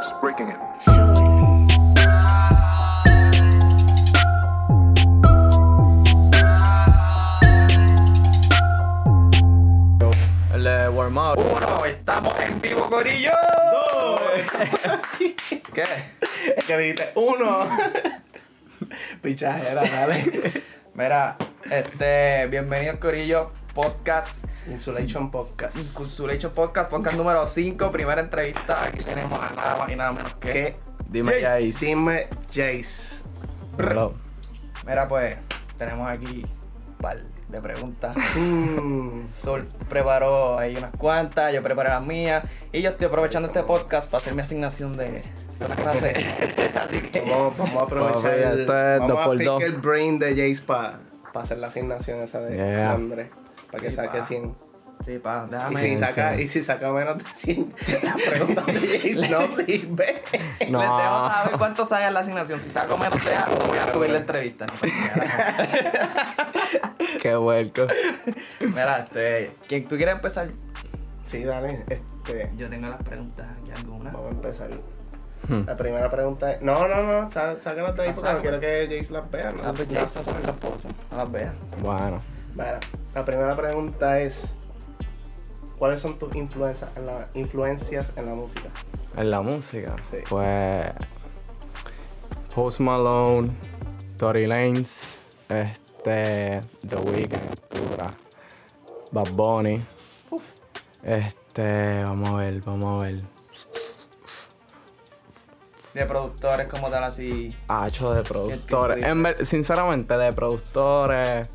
house breaking it. Up. Uno, estamos en vivo, Corillo. ¿Qué? Es que dijiste uno. Pichajera, dale. Mira, este, bienvenido Corillo Podcast, Insulation Podcast. Inculsulation Podcast, podcast número 5, primera entrevista. Aquí tenemos a nada más y nada menos que. ¿Qué? Dime Jace. Dime Jace. Hello. Mira, pues, tenemos aquí un par de preguntas. Mm, Sol preparó ahí unas cuantas, yo preparé las mías. Y yo estoy aprovechando este podcast para hacer mi asignación de, una clase. Así que. vamos, vamos a aprovechar el, vamos dos a por pick dos. el brain de Jace para hacer la asignación esa de Yeah. Andrés. Para que saque pa. 100. Sí, pa, Y déjame. si, sí, saca, sí. y si saca menos de 100, la pregunta de Jace no sirve. No. Les dejo saber cuánto sale en la asignación. Si saco menos de algo, voy a subir la entrevista. ¿no? Qué vuelco. Mira, este. ¿quién, ¿Tú quieres empezar? Sí, dale. Este, Yo tengo las preguntas aquí algunas. vamos a empezar. Hmm. La primera pregunta es. No, no, no. sá- Sácalas de ahí Ah, porque no quiero que Jace las vea. ¿no? Ah, pues ya se saben las fotos. No las veas. Bueno. Mira, la primera pregunta es: ¿Cuáles son tus influencias en la, influencias en la música? En la música. Sí. Pues. Post Malone, Tory Lanez, este. The Weeknd. Bad Bunny. Este. Vamos a ver, vamos a ver. De productores como tal, así. Ah, hecho de productores. En ver- sinceramente, de productores.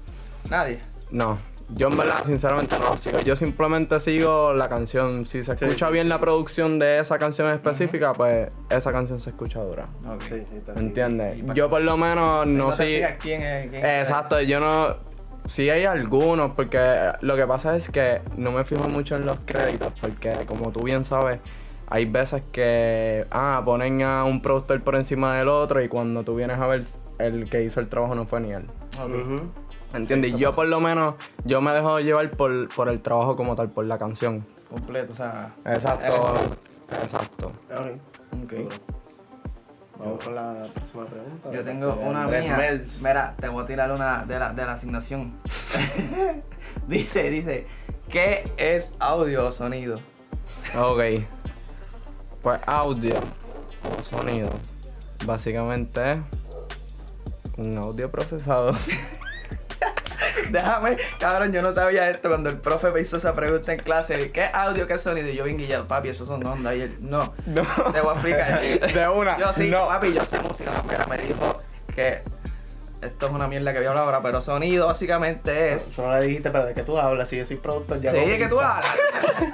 Nadie. No. Yo en verdad, sinceramente, no lo sigo. Yo simplemente sigo la canción. Si se Sí. escucha bien la producción de esa canción específica, pues esa canción se escucha dura. Ok. Sí, sí, está ¿Me ¿Entiendes? Yo por lo menos no sé. quién es. Quién es. Exacto, yo no. Sí hay algunos, porque lo que pasa es que no me fijo mucho en los créditos, porque como tú bien sabes, hay veces que ah, ponen a un productor por encima del otro y cuando tú vienes a ver el que hizo el trabajo no fue ni él. Ok. ¿Entiendes? yo pasa. por lo menos, yo me dejo llevar por, por el trabajo como tal, por la canción. Completo, o sea. Exacto. Exacto. Ok. Ok. Vamos con la próxima pregunta. Yo tengo De una mía. Mels. Mira, te voy a tirar una de la, de la asignación. dice, dice, ¿qué es audio o sonido? Ok. Pues audio o sonidos. Básicamente es un audio procesado. Déjame, cabrón, yo no sabía esto cuando el profe me hizo esa pregunta en clase. ¿Qué audio, qué sonido? Y yo bien guillado, papi, eso son ondas. Y él, no, No. te voy a explicar. De una, Yo sí, no. papi, yo sé música. Mira, me dijo que esto es una mierda que voy a hablar ahora, pero sonido básicamente es... Tú no le dijiste, pero de qué tú hablas. Si yo soy productor, ya Sí, lo que tú hablas.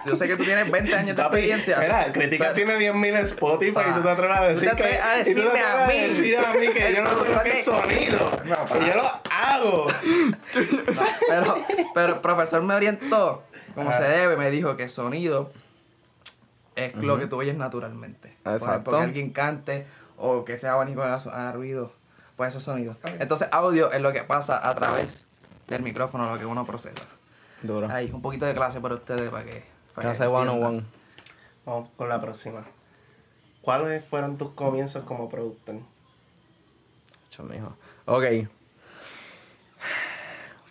Yo sé que tú tienes 20 años de experiencia. Mira, Crítica Pero- tiene 10.000 en Spotify Pa. y tú te atreves a Tú decir te que. atreves a y tú te decirme a mí. decir a mí que yo no sé lo que es sonido. No, pa. y yo lo hago. Pero, pero el profesor me orientó como Ajá. se debe, me dijo que sonido es lo que tú oyes naturalmente. Por Exacto. ejemplo, que alguien cante o que sea abanico haga, haga ruido, pues esos sonidos. Entonces, audio es lo que pasa a través del micrófono, lo que uno procesa. Duro. Hay un poquito de clase para ustedes, para que. Para Clase que one on entiendan. one. Vamos con la próxima. ¿Cuáles fueron tus comienzos como productor? Ok.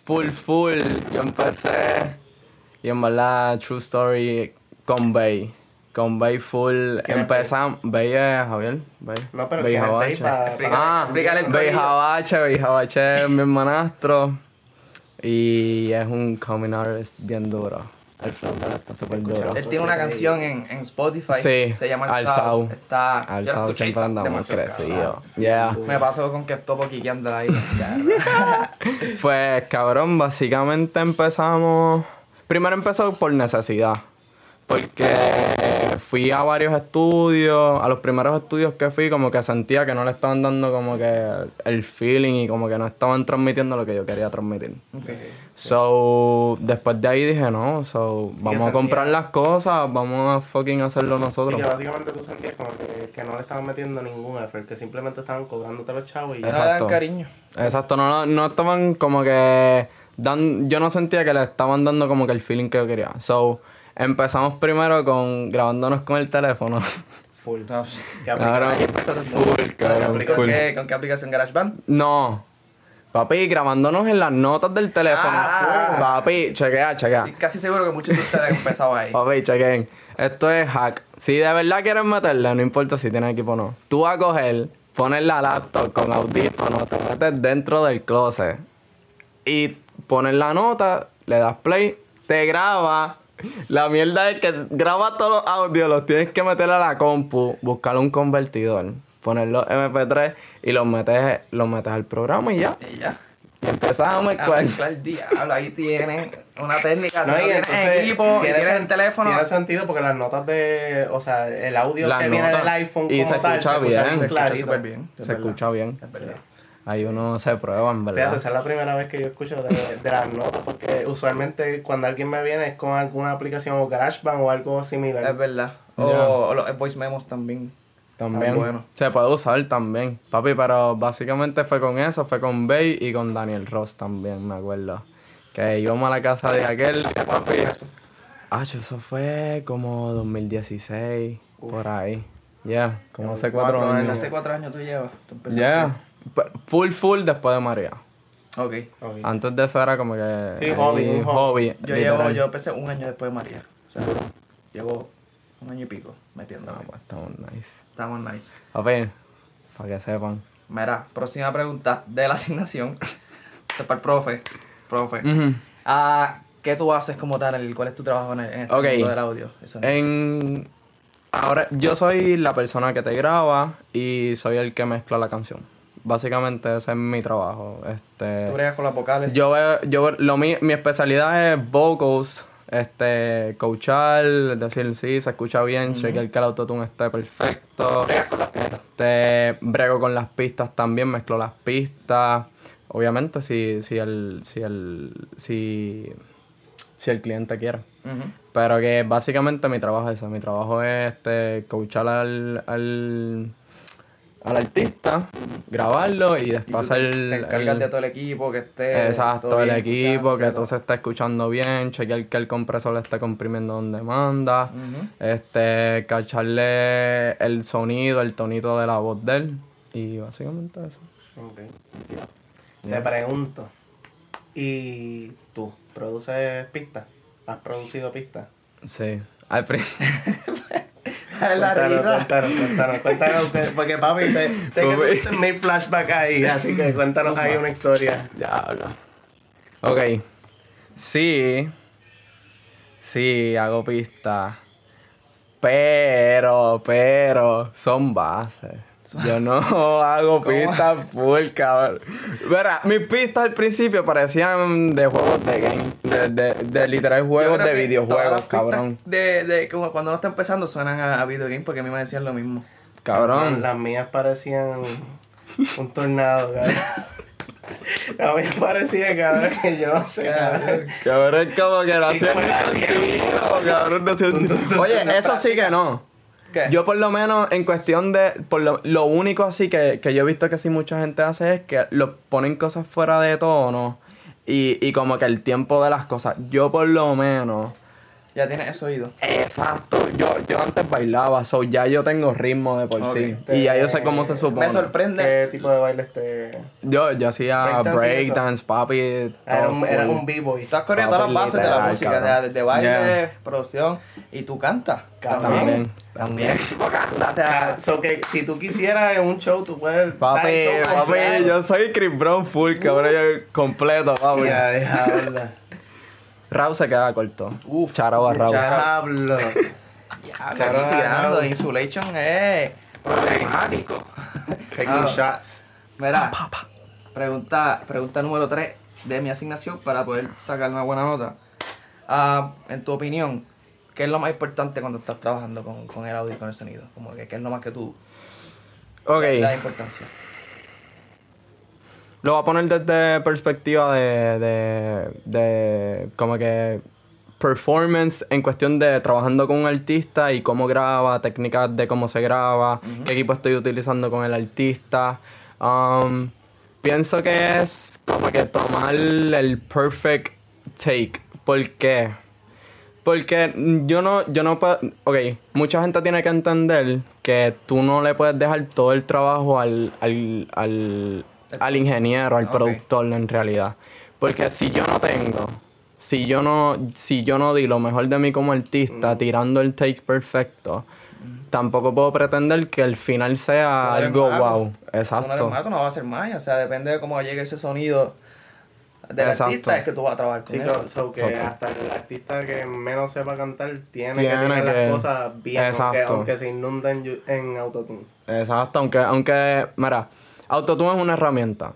Full, full. Yo empecé. Y en verdad, true story con Bay. Con Bay full. ¿Quién es Empezamos. Bay es Javier. Bay. No, pero Bay ¿quién es Bay Jabache. Ah, explícale el Bay. Jabache. Bay Jabache es mi hermanastro. Y es un coming artist bien duro. El flow está súper duro. Él tiene una canción en, en Spotify. Sí, Se llama Al. Sao. Está. Al y siempre andamos cabrón. Yeah. Me pasó con que estoy quiqueando ahí. Pues cabrón, básicamente empezamos. Primero empezó por necesidad. Porque fui a varios estudios. A los primeros estudios que fui, como que sentía que no le estaban dando como que el feeling y como que no estaban transmitiendo lo que yo quería transmitir. Ok. So, después de ahí dije, no, so, vamos a comprar las cosas, vamos a fucking hacerlo Sí, nosotros. que básicamente tú sentías como que, que no le estaban metiendo ningún effort, que simplemente estaban cobrándote los chavos y No ya. Exacto. cariño. Exacto, no, no estaban como que dan, yo no sentía que le estaban dando como que el feeling que yo quería. So, empezamos primero con grabándonos con el teléfono. Full. No, ¿Qué aplicación? full, cabrón, ¿Con full. qué, ¿Con qué aplicación GarageBand? No. Papi, grabándonos en las notas del teléfono. Ah. Papi, chequea, chequea. Estoy casi seguro que muchos de ustedes han empezado ahí. Papi, chequen. Esto es hack. Si de verdad quieres meterle, no importa si tienes equipo o no. Tú vas a coger, pones la laptop con audífonos, te metes dentro del closet y pones la nota, le das play, te graba. La mierda es que graba todos los audios, los tienes que meter a la compu, buscar un convertidor, poner los MP3 y los metes, los metes al programa y ya. Y ya. Y empezamos a mezclar. el diablo. Ahí tienen una técnica. Si No, tienes equipo y tiene tienes el teléfono. Tiene sentido porque las notas de. O sea, el audio Las que viene notas. del iPhone Y como se tal, escucha se bien. escucha Se muy escucha súper bien. Se escucha bien. Es verdad. Ahí uno se prueba, en verdad. Fíjate, esa es la primera vez que yo escucho de, de las notas, porque usualmente cuando alguien me viene es con alguna aplicación o GarageBand o algo similar. Es verdad. O, Ya. o los voice memos también. También. Bueno. Se puede usar también. Papi, pero básicamente fue con eso, fue con Bay y con Daniel Ross también, me acuerdo. Que íbamos a la casa de aquel. ¿Cuánto es eso? Ah, eso fue como 2016, por ahí. Ya, como hace cuatro, Cuatro años. Hace cuatro años tú llevas. Ya. Full, full después de María. Ok. Antes de eso era como que. Sí, hobby, un hobby. Yo llevo, yo empecé un año después de María. O sea, llevo un año y pico metiéndome. No, pues estamos nice. Estamos nice. Papi, para que sepan. Mira, próxima pregunta de la asignación. Esto es para el profe. Profe. Ah, ¿Qué tú haces como tal? ¿Cuál es tu trabajo en, el, en este Ok. mundo del audio? Eso es. En. Ahora, yo soy la persona que te graba y soy el que mezcla la canción. Básicamente ese es mi trabajo. Este. ¿Tú bregas con las vocales? Yo veo, yo lo mi, mi especialidad es vocals, este, coachar, decir, sí, se escucha bien, chequear que el autotune esté perfecto. Bregas con las pistas. Este, brego con las pistas también, mezclo las pistas. Obviamente si, si el, si el, si, si el cliente quiere. Pero que básicamente mi trabajo es ese. Mi trabajo es este, coachar al, al, al artista, grabarlo y Y tú después te, hacer. te encargas el- de todo el equipo que esté. Exacto, todo el bien equipo, que todo se esté escuchando bien, chequear que el compresor esté comprimiendo donde manda, este, cacharle el sonido, el tonito de la voz de él. Y básicamente eso. Ok. Te pregunto, ¿y tú produces pistas? ¿Has producido pistas? Sí. Al principio. la Cuéntanos, risa. cuéntanos, cuéntanos, cuéntanos, que- porque papi, te, sé que tuviste mil flashback ahí, así que cuéntanos ahí una historia. Diablo. Ok. Sí. Sí, hago pistas. Pero, pero, son bases. Yo no hago pistas full, cabrón. Verá, mis pistas al principio parecían de juegos de game. De, de, de literal juegos de videojuegos, cabrón. De, de, como cuando uno está empezando suenan a, a videogame porque a mí me decían lo mismo. Cabrón. Las mías parecían un tornado, cabrón. Las mías parecían, cabrón, que yo no sé, cabrón. Cabrón, como que no hacía cabrón, no. Oye, eso sí que no. Yo por lo menos en cuestión de, por lo, lo único así que, que yo he visto que sí mucha gente hace es que lo ponen cosas fuera de tono y, y como que el tiempo de las cosas. Yo por lo menos, Ya tienes eso oído. exacto, yo, yo antes bailaba, so ya yo tengo ritmo de por Ok. sí. Y ya yo sé cómo se supone. Me sorprende. ¿Qué tipo de baile este? Yo, yo hacía Breakdance breakdance, papi. Era un, era un b-boy. Tú has corrido todas las bases de la música, o sea, desde baile, Yeah. producción, y tú cantas. También. También, te Ah, So que si tú quisieras en un show, tú puedes. Papi, show papi, yo soy Chris Brown full, cabrón, yo completo, papi. Ya, deja Raúl se queda corto. Uf. Charao a Raúl. Diablo. Ya, Cero aquí tirando. Insulation es problemático. Taking Ah. shots. Mira, pregunta, pregunta número 3 de mi asignación para poder sacar una buena nota. Ah, en tu opinión, ¿qué es lo más importante cuando estás trabajando con, con el audio y con el sonido? Como que, ¿qué es lo más que tú Ok, das importancia? Lo voy a poner desde perspectiva de, de, de como que performance en cuestión de trabajando con un artista y cómo graba, técnicas de cómo se graba, qué equipo estoy utilizando con el artista. Um, pienso que es como que tomar el perfect take. ¿Por qué? Porque yo no, yo no puedo. Ok, mucha gente tiene que entender que tú no le puedes dejar todo el trabajo al, al, al, al ingeniero, al productor en realidad. Porque si yo no tengo, si yo no, si yo no di lo mejor de mí como artista, tirando el take perfecto, tampoco puedo pretender que el final sea algo mago. wow. No Exacto. mago, no vas a hacer magia. O sea, depende de cómo llegue ese sonido del Exacto. artista, es que tú vas a trabajar con Sí, eso. so- que hasta el artista que menos sepa cantar tiene, Tiene que tener que- las cosas bien, aunque, aunque se inunda en, en autotune. Exacto, aunque, aunque, mira, Autotune es una herramienta.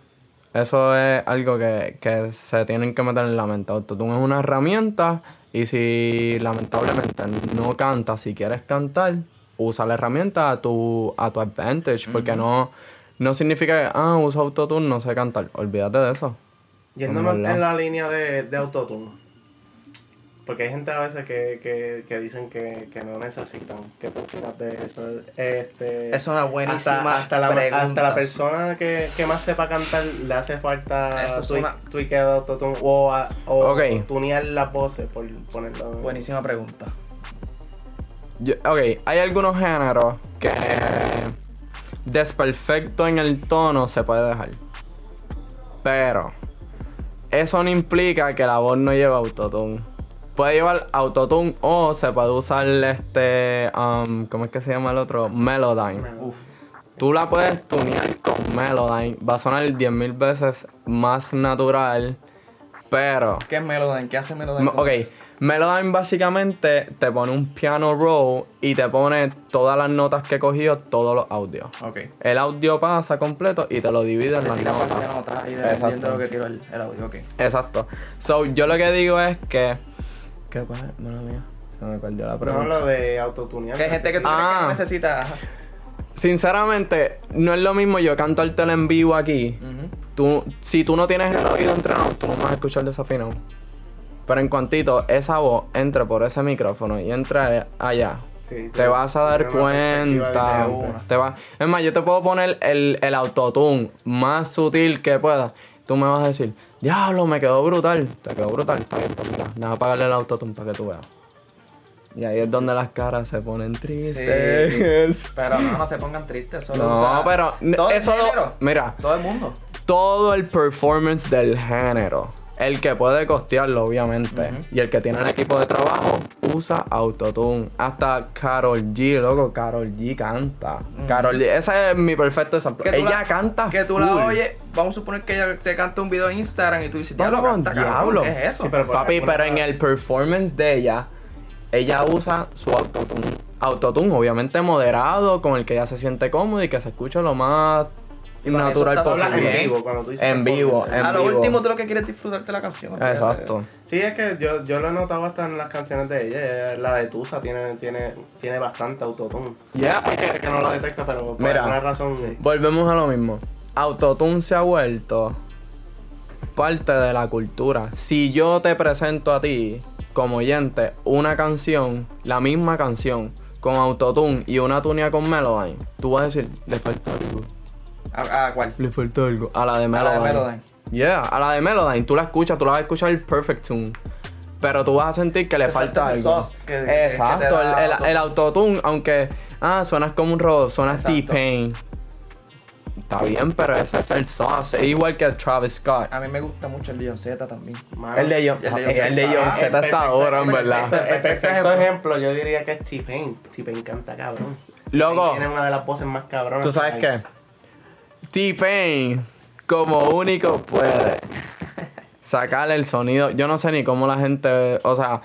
Eso es algo que, que se tienen que meter en la mente. Autotune es una herramienta y si lamentablemente no cantas, si quieres cantar, usa la herramienta a tu, a tu advantage, porque no, no significa que, ah, uso Autotune, no sé cantar. Olvídate de eso. Yéndonos En la línea de, de autotune. Porque hay gente a veces que, que, que dicen que, que no necesitan. ¿Qué tú opinas de eso? Este, Es una buenísima hasta, hasta la, pregunta. hasta la persona que, que más sepa cantar le hace falta Eso es una- autotune o, a- o tunear las voces, por ponerlo. Buenísima pregunta. Yo- ok, hay algunos géneros que desperfecto en el tono se puede dejar. Pero eso no implica que la voz no lleve autotune. Puede llevar autotune o se puede usar este, um, ¿cómo es que se llama el otro? Melodyne. Uf. Tú la puedes tunear con Melodyne. Va a sonar 10.000 veces más natural. Pero ¿Qué es Melodyne? ¿Qué hace Melodyne? Ok, Melodyne básicamente te pone un piano roll y te pone todas las notas que he cogido, todos los audios. Ok. El audio pasa completo y te lo divide en las notas. notas y dependiendo de lo que tiro el, el audio. Ok. Exacto. So, yo lo que digo es que. ¿Qué pasa? Mala mía. Se me perdió la No pregunta. lo de autotunear. Que hay gente que tú crees que Ah. no necesita. Sinceramente, no es lo mismo yo cantártela en vivo aquí. Ujú. Tú, si tú no tienes el oído entrenado, tú no vas a escuchar desafinado. Pero en cuantito esa voz entre por ese micrófono y entre allá, Sí, te vas a dar tiene una perspectiva cuenta. diferente. Te va, es más, yo te puedo poner el, el autotune más sutil que pueda. Tú me vas a decir, diablo, me quedó brutal. Te quedó brutal. Está bien, pues mira, déjame apagarle el autotune para que tú veas. Y ahí es donde las caras se ponen tristes. Pero no, no se pongan tristes. Solo No, usa pero todo el eso lo- género, mira. Todo el mundo. todo el performance del género. El que puede costearlo, obviamente. Y el que tiene el equipo de trabajo usa autotune. Hasta Carol G, loco. Carol G canta. Carol G, ese es mi perfecto ejemplo. Ella la- canta. Que tú full. la oyes, vamos a suponer que ella se canta un video en Instagram y tú dices, diablo, canta diablo. ¿qué es eso? Sí, pero por Papi, pero en el performance de ella, ella usa su autotune. Autotune, obviamente moderado, con el que ella se siente cómodo y que se escucha lo más Y natural posible. en vivo cuando tú dices En vivo, en a lo vivo. último tú lo que quieres es disfrutarte la canción. Exacto. Sí, es que yo, yo lo he notado hasta en las canciones de ella. ella- La de Tusa tiene, tiene, tiene bastante autotune. Ya, Hay gente que no lo detecta, pero por Mira. alguna razón. Volvemos a lo mismo. Autotune se ha vuelto parte de la cultura. Si yo te presento a ti, como oyente, una canción, la misma canción, con autotune y una tunia con Melodyne, tú vas a decir, le falta algo. ¿A, a cuál? Le falta algo. A la de A la Melodyne. de Melodyne. Yeah, a la de Melodyne. Tú la escuchas, tú la vas a escuchar el perfect tune. Pero tú vas a sentir que le falta falta ese algo. sauce que- que- que Exacto, da el, el, autotune. el autotune, aunque ah, suenas como un robot, suenas Exacto. T-Pain. Está bien, pero ese es el sauce. Es igual que Travis Scott. A mí me gusta mucho el Leon Z también. Mano, El de John, Z está ahora, en perfecto- verdad. El perfecto ejemplo, yo diría que es T-Pain. T-Pain canta cabrón. Loco. Tiene una de las voces más cabronas. ¿Tú sabes que hay. qué? T-Pain, como único puede sacar el sonido. Yo no sé ni cómo la gente. O sea,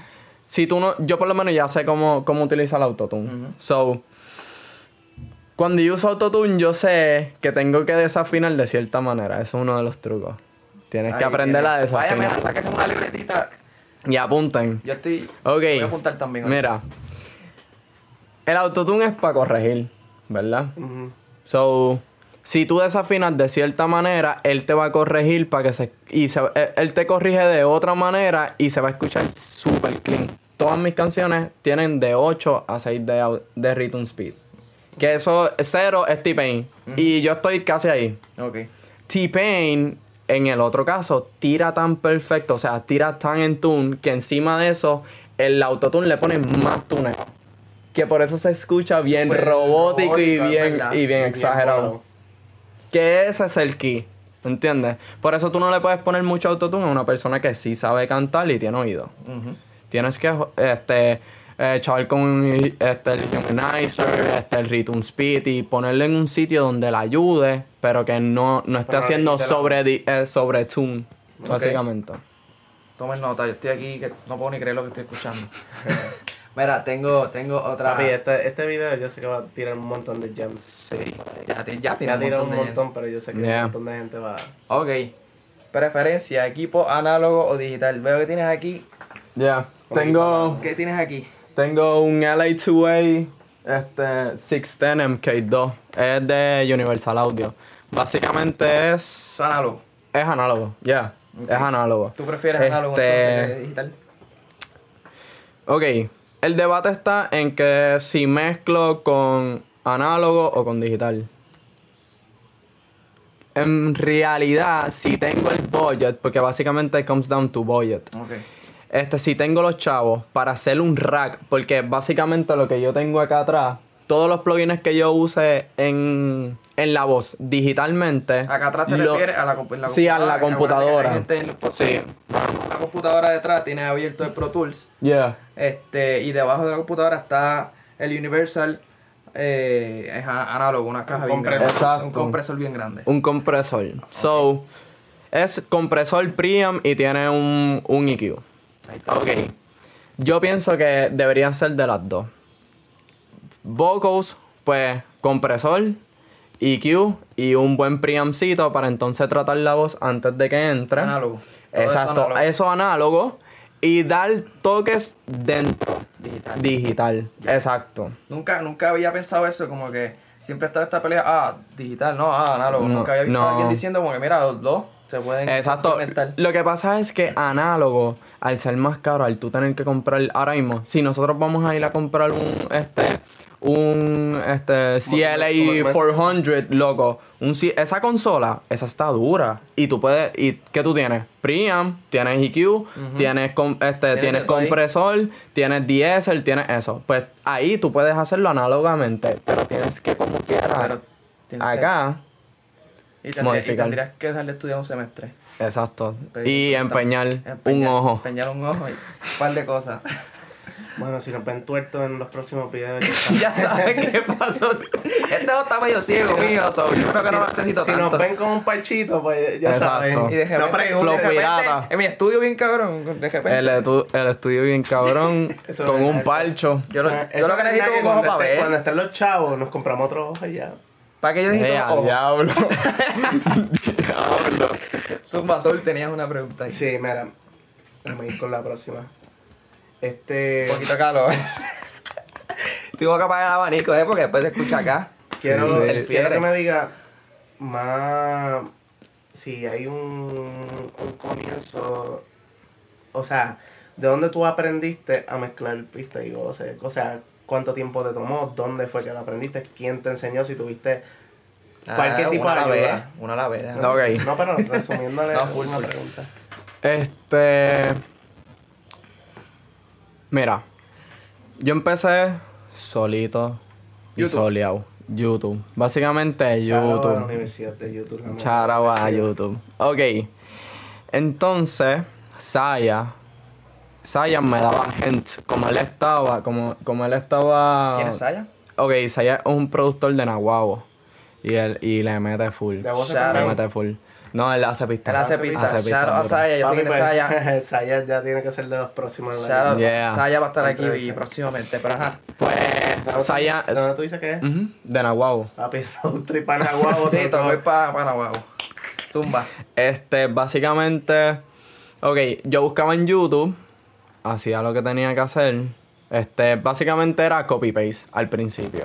si tú no. Yo por lo menos ya sé cómo, cómo utilizar el autotune. So. Cuando yo uso autotune, yo sé que tengo que desafinar de cierta manera. Eso es uno de los trucos. Tienes que aprender a tienes. Vaya, desafinar. mira, sáquese una libretita. y apunten. Yo estoy. Ok. Voy a apuntar también. Mira. El autotune es para corregir, ¿verdad? So, si tú desafinas de cierta manera, él te va a corregir para que se... Y se, él- él te corrige de otra manera y se va a escuchar super clean. Todas mis canciones tienen de 8 a 6 de, de rhythm speed. Que eso, cero es T-Pain. Y yo estoy casi ahí. Ok. T-Pain, en el otro caso, tira tan perfecto, o sea, tira tan en tune, que encima de eso, el autotune le ponen más tuneo. Que por eso se escucha bien Súper robótico y bien, y bien exagerado. Que ese es el key. ¿Entiendes? Por eso tú no le puedes poner mucho autotune a una persona que sí sabe cantar y tiene oído. Tienes que este eh, chaval con este, el humanizer, este, el rhythm speed y ponerlo en un sitio donde le ayude, pero que no, no esté Pero haciendo la- sobre, di- eh, sobre tune, básicamente. Tomen nota, yo estoy aquí que no puedo ni creer lo que estoy escuchando. Mira, tengo, tengo otra. Papi, este, este video yo sé que va a tirar un montón de gems. Sí, ya, ti- ya tiene Ya un tira montón un de montón, pero yo sé que Yeah. un montón de gente va. Ok. Preferencia, equipo análogo o digital. Veo que tienes aquí. Ya, tengo, ¿Qué tienes aquí? tengo un LA2A este, 610 MK2, es de Universal Audio. Básicamente es, análogo. es análogo, ya, es análogo. ¿Tú prefieres análogo Este, entonces que digital? Ok, el debate está en que si mezclo con análogo o con digital. En realidad, si tengo el budget, porque básicamente comes down to budget. Ok. Este, si tengo los chavos para hacer un rack, porque básicamente lo que yo tengo acá atrás, todos los plugins que yo use en, en la voz digitalmente. Acá atrás te lo- refieres a la, la Sí, a la computadora. gente Sí. La computadora detrás tiene abierto el Pro Tools. Yeah. Este, y debajo de la computadora está el Universal. eh, es análogo, una caja bien compresor. grande. Exacto. Un compresor bien grande. Un compresor. So, es compresor preamp y tiene un, un EQ. Ahí está. Ok. Yo pienso que deberían ser de las dos. Vocals, pues, compresor, EQ y un buen preampcito para entonces tratar la voz antes de que entre. Análogo. Todo eso Exacto. análogo. Eso análogo. Y dar toques dentro. Digital. Digital. Exacto. Nunca, nunca había pensado eso, como que siempre estaba esta pelea, ah, digital, no, ah, análogo. No, nunca había visto no. a alguien diciendo como que mira, los dos se pueden Exacto. Lo que pasa es que análogo, al ser más caro, al tú tener que comprar ahora mismo, si nosotros vamos a ir a comprar un este un este CLA 400, loco, un esa consola, esa está dura y tú puedes y qué tú tienes? Preamp, tienes EQ, tienes com- este tienes ahí. compresor, tienes diesel, tienes eso. Pues ahí tú puedes hacerlo análogamente, pero tienes que como quieras. Pero tienes que- acá y, tendría- y tendrías que dejarle estudiar un semestre. Exacto. Y empeñar un ojo. Empeñar un ojo y un par de cosas. Bueno, si nos ven tuertos en los próximos videos, ya sabes qué pasó. Este ojo está medio ciego, mío. so, yo creo que no lo necesito si tanto. nos ven con un parchito, pues ya Exacto. saben. y de repente, no pregunten. Flow de repente. En mi estudio bien cabrón. De repente. El, estu- el estudio bien cabrón, con un eso- parcho. Yo lo- yo que es necesito es un ojo cuando pa' esté- ver. Cuando estén los chavos, nos compramos otro ojo y ya. ¿Para qué yo necesito Ea, ojo? diablo. Zumba Sol, tenías una pregunta ahí. Sí, mira. Vamos a ir con la próxima. Este. Un poquito de calor. Tengo que apagar el abanico, ¿eh? Porque después se escucha acá. Quiero, Sí, quiero que me diga más si hay un, un comienzo, o sea, ¿de dónde tú aprendiste a mezclar pista y voces? O sea, ¿cuánto tiempo te tomó? ¿Dónde fue que lo aprendiste? ¿Quién te enseñó? Si tuviste cualquier Ah, tipo una de a la vez, ayuda. Una a la vez. No, ok. No, pero resumiéndole No, full, una full. pregunta. Este. Mira, yo empecé solito y YouTube. soleado. YouTube. Básicamente a la YouTube. Universidad de YouTube. la mejor Charaba a universidad. YouTube. Ok. Entonces, Saya. Saya me daba hint. Como él estaba. Como, como él estaba. ¿Quién es Saya? Ok, Saya es un productor de Nahuabo. Y él y le mete full. De Shout Le mete full. No, él hace pistas. Él hace Hace pistas. pistas, Shout out. Saya, yo sé quién es pues, Saya. Saya ya tiene que ser de los próximos. en la Shout. Yeah. Saya va a estar aquí próximamente, pero ajá. Pues, ¿Dónde- Saya. ¿Dónde tú dices que es? De Nahuabo. Papi, road trip a Nahuatl, Sí, te voy para Panahuago. Zumba. Este, básicamente. Ok, yo buscaba en YouTube. Hacía lo que tenía que hacer. Este, básicamente era copy-paste al principio.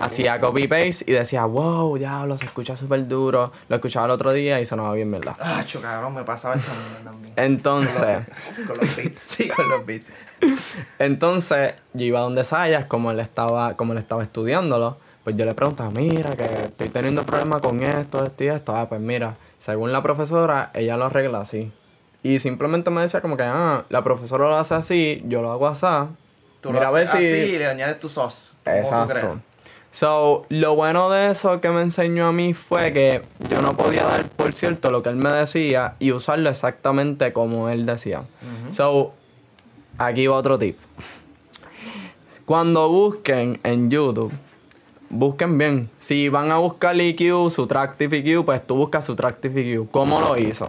Hacía copy-paste y decía, wow, diablo, se escucha súper duro. Lo escuchaba el otro día y sonaba bien, ¿verdad? Ah, cabrón, me pasaba esa mierda también. Entonces, con los beats. Sí, con los beats. entonces, yo iba donde Sayas, como él estaba, como él estaba estudiándolo, pues yo le preguntaba, mira, que estoy teniendo problemas con esto, esto y esto. Ah, pues mira, según la profesora, ella lo arregla así. Y simplemente me decía como que, ah, la profesora lo hace así, yo lo hago así. Tú Mira, lo a ver haces si- así y le añades tu sauce. tú creas. So, lo bueno de eso que me enseñó a mí fue que yo no podía dar por cierto lo que él me decía y usarlo exactamente como él decía. So, aquí va otro tip. Cuando busquen en YouTube, busquen bien. Si van a buscar EQ, Subtractive EQ, pues tú buscas Subtractive EQ. ¿Cómo lo hizo?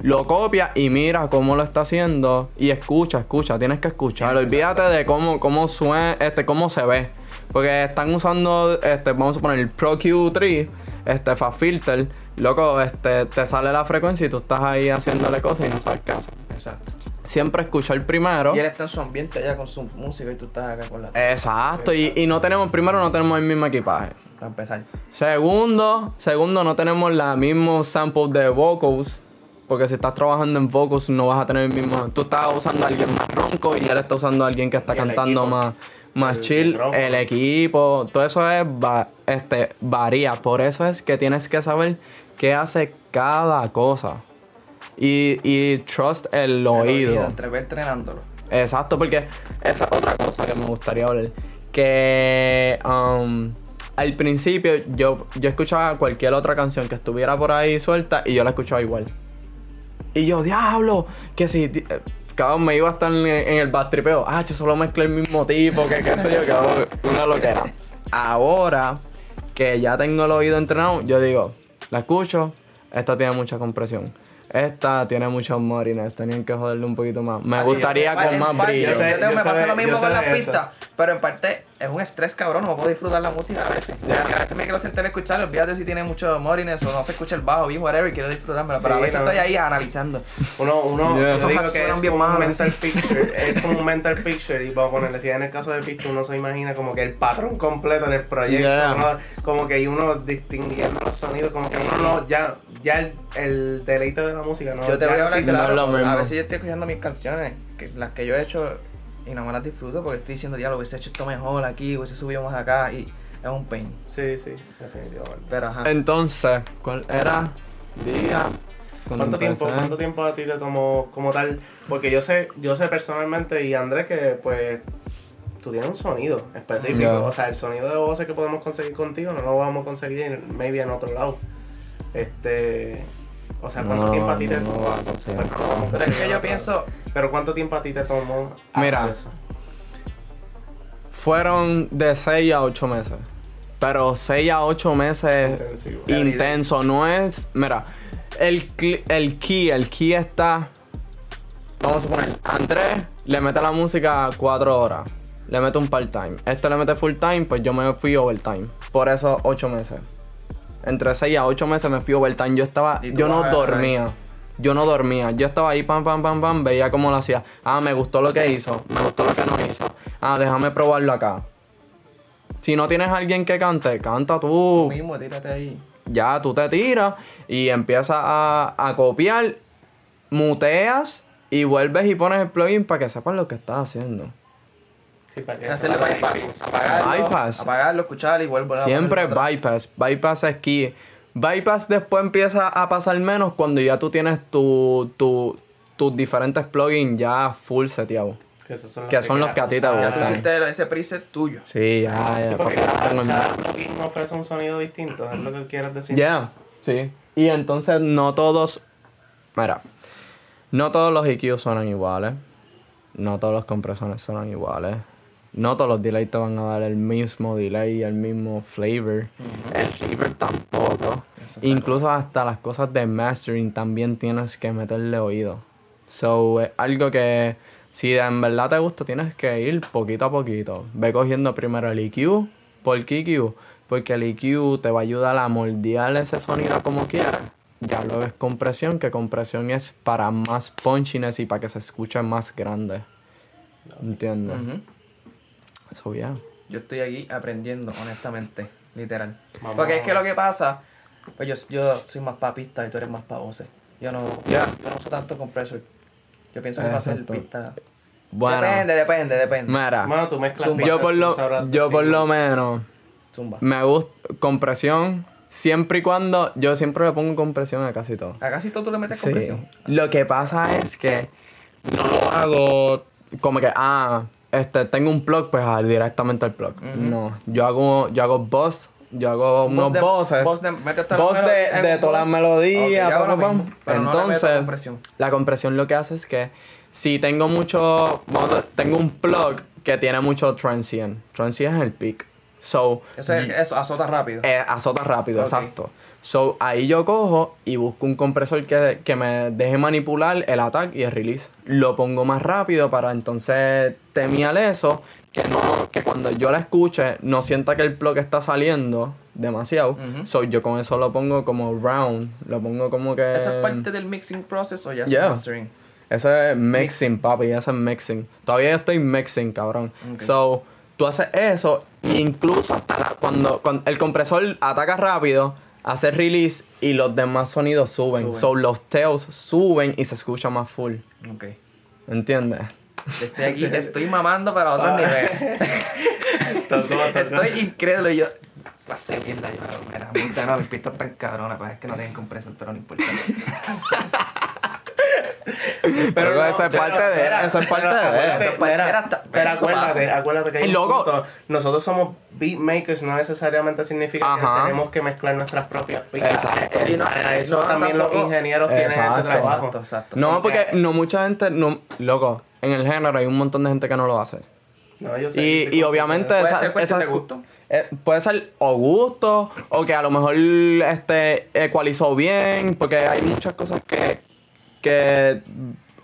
Lo copia y mira cómo lo está haciendo y escucha, escucha, tienes que escuchar. Olvídate de cómo, cómo suena, este, cómo se ve. Porque están usando, este, vamos a poner el Pro Q3, este, Fast Filter, loco, este, te sale la frecuencia y tú estás ahí haciéndole cosas y no sabes qué hacer. Exacto. Siempre escucha el primero. Y él está en su ambiente allá con su música y tú estás acá con la. Exacto, y, y no tenemos, primero no tenemos el mismo equipaje. Para empezar. Segundo, segundo, no tenemos la mismo sample de vocals. Porque si estás trabajando en vocals no vas a tener el mismo. Tú estás usando a alguien más ronco y él está usando a alguien que está Y cantando más, más El chill. micrófono. El equipo, todo eso es va- este, varía. Por eso es que tienes que saber qué hace cada cosa. Y, y trust el El oído. Entre ver entrenándolo. Exacto, porque esa es otra cosa que me gustaría hablar. Que um, al principio yo, yo escuchaba cualquier otra canción que estuviera por ahí suelta y yo la escuchaba igual. Y yo, diablo, que si eh, cabrón me iba a estar en, en el bastripeo. Ah, yo solo mezclé el mismo tipo, que qué sé yo, cabrón, una loquera. Ahora que ya tengo el oído entrenado, yo digo, la escucho, esta tiene mucha compresión. Esta tiene muchos morines, tenían que joderle un poquito más. Me gustaría con más brillo. Yo sé- yo tengo- yo me pasa lo mismo con las pistas. Pero en parte es un estrés cabrón, no puedo disfrutar la música a veces. A veces me quiero sentar a escuchar, olvídate si tiene mucho morines o no se escucha el bajo, bien, whatever, y quiero disfrutármelo. Pero a veces no. estoy ahí analizando. Uno, uno, Yeah. yo digo que es bien como un mental picture, es como un mental picture y vamos a ponerle, si en el caso de pista uno se imagina como que el patrón completo en el proyecto, Yeah. uno- como que y uno distinguiendo los sonidos, como que uno no, ya, ya el, el deleite de la música no Yo te ya voy a hablar claro. A veces yo estoy escuchando mis canciones, que, las que yo he hecho, y no me las disfruto porque estoy diciendo, diablo, hubiese hecho esto mejor aquí, hubiese subido más acá, y es un pain. Sí, sí, definitivamente. Pero ajá. Entonces, ¿cuál era? Día. ¿Cuánto tiempo? ¿Cuánto tiempo a ti te tomó como tal? Porque yo sé, yo sé personalmente y Andrés que pues tú tienes un sonido específico. Yeah. O sea, el sonido de voces que podemos conseguir contigo no lo vamos a conseguir maybe en otro lado. Este, o sea, ¿cuánto No, tiempo a ti te. Pues no Pero es que yo pienso. Pero ¿cuánto tiempo a ti te tomó Mira. eso? Fueron de 6 a 8 meses. Pero 6 a 8 meses Intensivo. intenso. No es. Mira, el, el key, el key está. Vamos a suponer, Andrés le mete la música 4 horas. Le mete un part-time. Este le mete full-time, pues yo me fui overtime. Por eso 8 meses. Entre 6 a 8 meses me fui overtime. Yo estaba. Yo no dormía. Yo no dormía. Yo estaba ahí, pam, pam, pam, pam. Veía cómo lo hacía. Ah, me gustó lo que hizo. Me gustó lo que no hizo. Ah, déjame probarlo acá. Si no tienes a alguien que cante, canta tú tú. mismo, tírate ahí. Ya tú te tiras y empiezas a, a copiar, muteas y vuelves y pones el plugin para que sepas lo que estás haciendo. Sí, para que Hacerle bypass. Apagarlo, Bypass. apagarlo, escuchar y vuelvo a Siempre bypass. Bypass es key. Bypass después empieza a pasar menos cuando ya tú tienes tu, tu- tus diferentes plugins ya full seteados. Que, esos son los Que son los que a ti te quieras Ya tú gustan. hiciste ese preset tuyo. Sí, ya, Sí, ya. porque cada, cada plugin ofrece un sonido distinto, es lo que quieres decir. Ya, sí. Y entonces no todos. Mira, no todos los EQ suenan iguales. No todos los compresores suenan iguales. No todos los delays te van a dar el mismo delay, el mismo flavor. El reverb tampoco. Eso Incluso hasta las cosas de mastering también tienes que meterle oído. So, es algo que si en verdad te gusta, tienes que ir poquito a poquito. Ve cogiendo primero el EQ por EQ, porque el EQ te va a ayudar a moldear ese sonido como quieras. Ya luego es compresión, que compresión es para más punchiness y para que se escuche más grande. ¿Entiendes? So, yeah. Yo estoy aquí aprendiendo, honestamente, literal. Porque es que lo que pasa, pues yo, yo soy más papista y tú eres más pa' voces. Yo no, Ya. yo no uso tanto compressor. Yo pienso que va a ser pista. Bueno, Depende, depende, depende. mira, Bueno, tú mezclas Zumba. yo por lo, yo por lo menos Zumba. me gusta compresión Siempre y cuando yo siempre le pongo compresión a casi todo. A casi todo tú le metes Sí. compresión. Lo que pasa es que no lo hago como que, ah, este, tengo un plug, pues directamente al plug. No, yo hago, yo hago boss, yo hago unos de- voces. voz de- voz de, de en todas las melodías. Ok, yo hago pam, lo pam, mismo, pero no le meto Entonces, compresión. la compresión lo que hace es que si tengo mucho, tengo un plug que tiene mucho transient. Transient es el peak. So, Eso, es, eso azota rápido. eh, azota rápido, exacto. So, ahí yo cojo y busco un compresor que, que me deje manipular el attack y el release. Lo pongo más rápido para entonces temiar eso, que no, que cuando yo la escuche no sienta que el plug está saliendo demasiado. So, yo con eso lo pongo como round, lo pongo como que... ¿Eso es parte del mixing process o ya es Yeah. mastering? Eso es mixing, papi, eso es mixing. Todavía estoy mixing, cabrón. So, tú haces eso, e incluso hasta la- cuando, cuando el compresor ataca rápido, hace release y los demás sonidos suben. Suben. So, los tails suben y se escucha más full. Ok. ¿Entiendes? Estoy aquí, estoy mamando para otro nivel. Tocó, tocó. Estoy incrédulo y yo. Pasé mierda, yo. Mira, mis pistas tan cabronas, pues es que no tienen compresor, pero no importa. Pero no, eso es parte de espera, eso es parte pero de acuérdate, Eso pero acuérdate, acuérdate que hay un luego- punto. Nosotros somos beatmakers, no necesariamente significa Ajá. que tenemos que mezclar nuestras propias pistas. Exacto. Y no- para eso no, también los ingenieros tienen ese trabajo. Exacto, exacto. No, porque no mucha gente, no, loco, en el género hay un montón de gente que no lo hace. No, yo sé, Y, y obviamente de Puede esa- ser esa- de gusto. eh, puede ser o gusto o que a lo mejor este ecualizó bien porque hay muchas cosas que que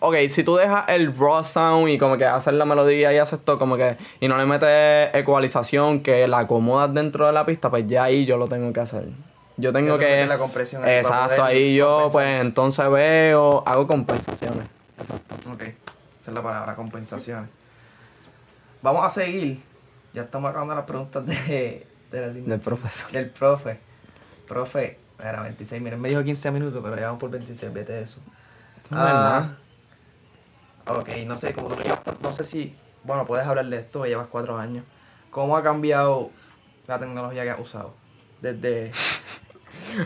ok si tú dejas el raw sound y como que haces la melodía y haces todo como que y no le metes ecualización que la acomodas dentro de la pista pues ya ahí yo lo tengo que hacer yo tengo que metes la compresión ahí para exacto ahí yo compensar. pues entonces veo hago compensaciones exacto Ok, esa es la palabra, compensaciones. Vamos a seguir. Ya estamos acabando las preguntas de, de la asignación. Del profesor. Del profe. Profe, era 26, miren, me dijo 15 minutos, pero ya vamos por 26, vete eso. Nada. ok, no sé, como tú llevas, no sé si, bueno, puedes hablar de esto, llevas cuatro años. ¿Cómo ha cambiado la tecnología que has usado? Desde...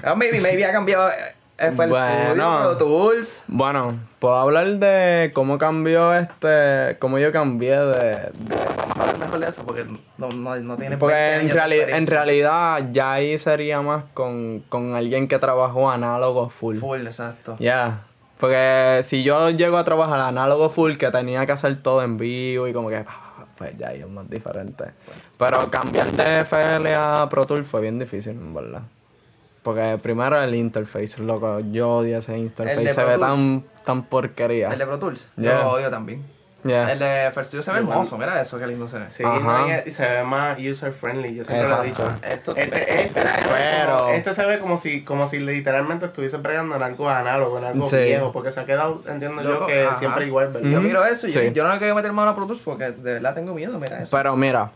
Ah, maybe, maybe ha cambiado eh, FL Bueno. Studio, Tools. bueno puedo hablar de cómo cambió este cómo yo cambié de, Vamos a hablar mejor de eso porque no, no, no tiene Porque 20 años en, reali- en realidad ya ahí sería más con, con alguien que trabajó análogo full. Full, exacto. Ya. Porque si yo llego a trabajar análogo full, que tenía que hacer todo en vivo y como que, pues ya es más diferente. Pero cambiar de FL a Pro Tool fue bien difícil, en verdad. Porque primero el interface, loco, yo odio ese interface, se ve tan, tan porquería. El de Pro Tools. Yeah. Yo lo odio también. Yeah. El de First Studio se ve hermoso. Mira eso, qué lindo se ve. Sí, no, y- se ve más user friendly, yo siempre lo he dicho. Esto- Este, este, se ve Pero- como, este se ve como si, como si literalmente estuviese bregando en algo análogo, en algo Sí. viejo, porque se ha quedado, entiendo Loco, yo, que ajá. siempre igual, ¿verdad? Yo miro eso y yo, Sí. yo no le quiero meter mano a Pro Tools porque de verdad tengo miedo, mira eso. Pero mira,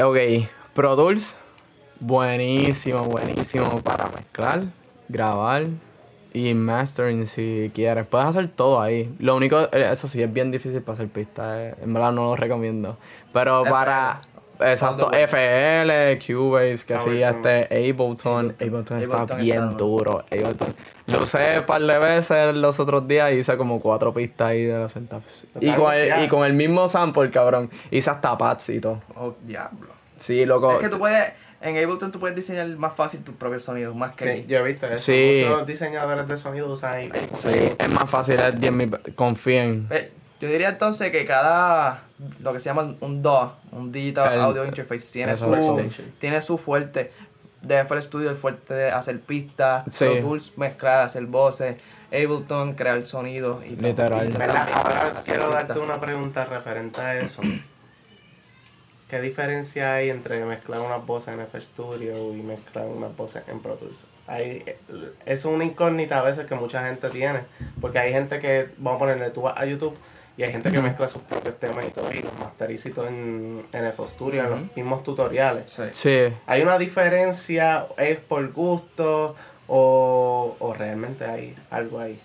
ok, Pro Tools, buenísimo, buenísimo para mezclar, grabar y mastering si quieres. Puedes hacer todo ahí. Lo único, eh, eso sí, es bien difícil para hacer pistas, eh, en verdad no lo recomiendo. Pero para, exacto. FL, Cubase, que sí, Ableton. este Ableton, Ableton está bien duro. Ableton. Lo usé un par de veces los otros días y hice como cuatro pistas ahí de los centavos. Y Está con, el, confiado. y con el mismo sample, cabrón. Hice hasta pads y todo. Oh, diablo. Sí, loco. Es que tú puedes, en Ableton tú puedes diseñar más fácil tus propios sonidos, más que Sí, aquí. yo he visto eso. Sí. Muchos diseñadores de sonido usan ahí. Sí, es más fácil, es 10 mil. Confíen. Eh, Yo diría entonces que cada, lo que se llama un DAW, un Digital El- Audio Interface, tiene su, tiene su fuerte. De FL Studio el fuerte de hacer pistas, Sí. Pro Tools mezclar, hacer voces, Ableton crear sonido y Literal. Ahora quiero darte una pregunta referente a eso. ¿Qué diferencia hay entre mezclar unas voces en FL Studio y mezclar unas voces en Pro Tools? Hay, es una incógnita a veces que mucha gente tiene, porque hay gente que, vamos a ponerle, tú vas a YouTube y hay gente que mezcla sus propios temas y todo, y los masteriza y todo en, en FL Studio, en los mismos tutoriales. Sí. Sí. ¿Hay una diferencia? ¿Es por gusto? ¿O, o realmente hay algo ahí?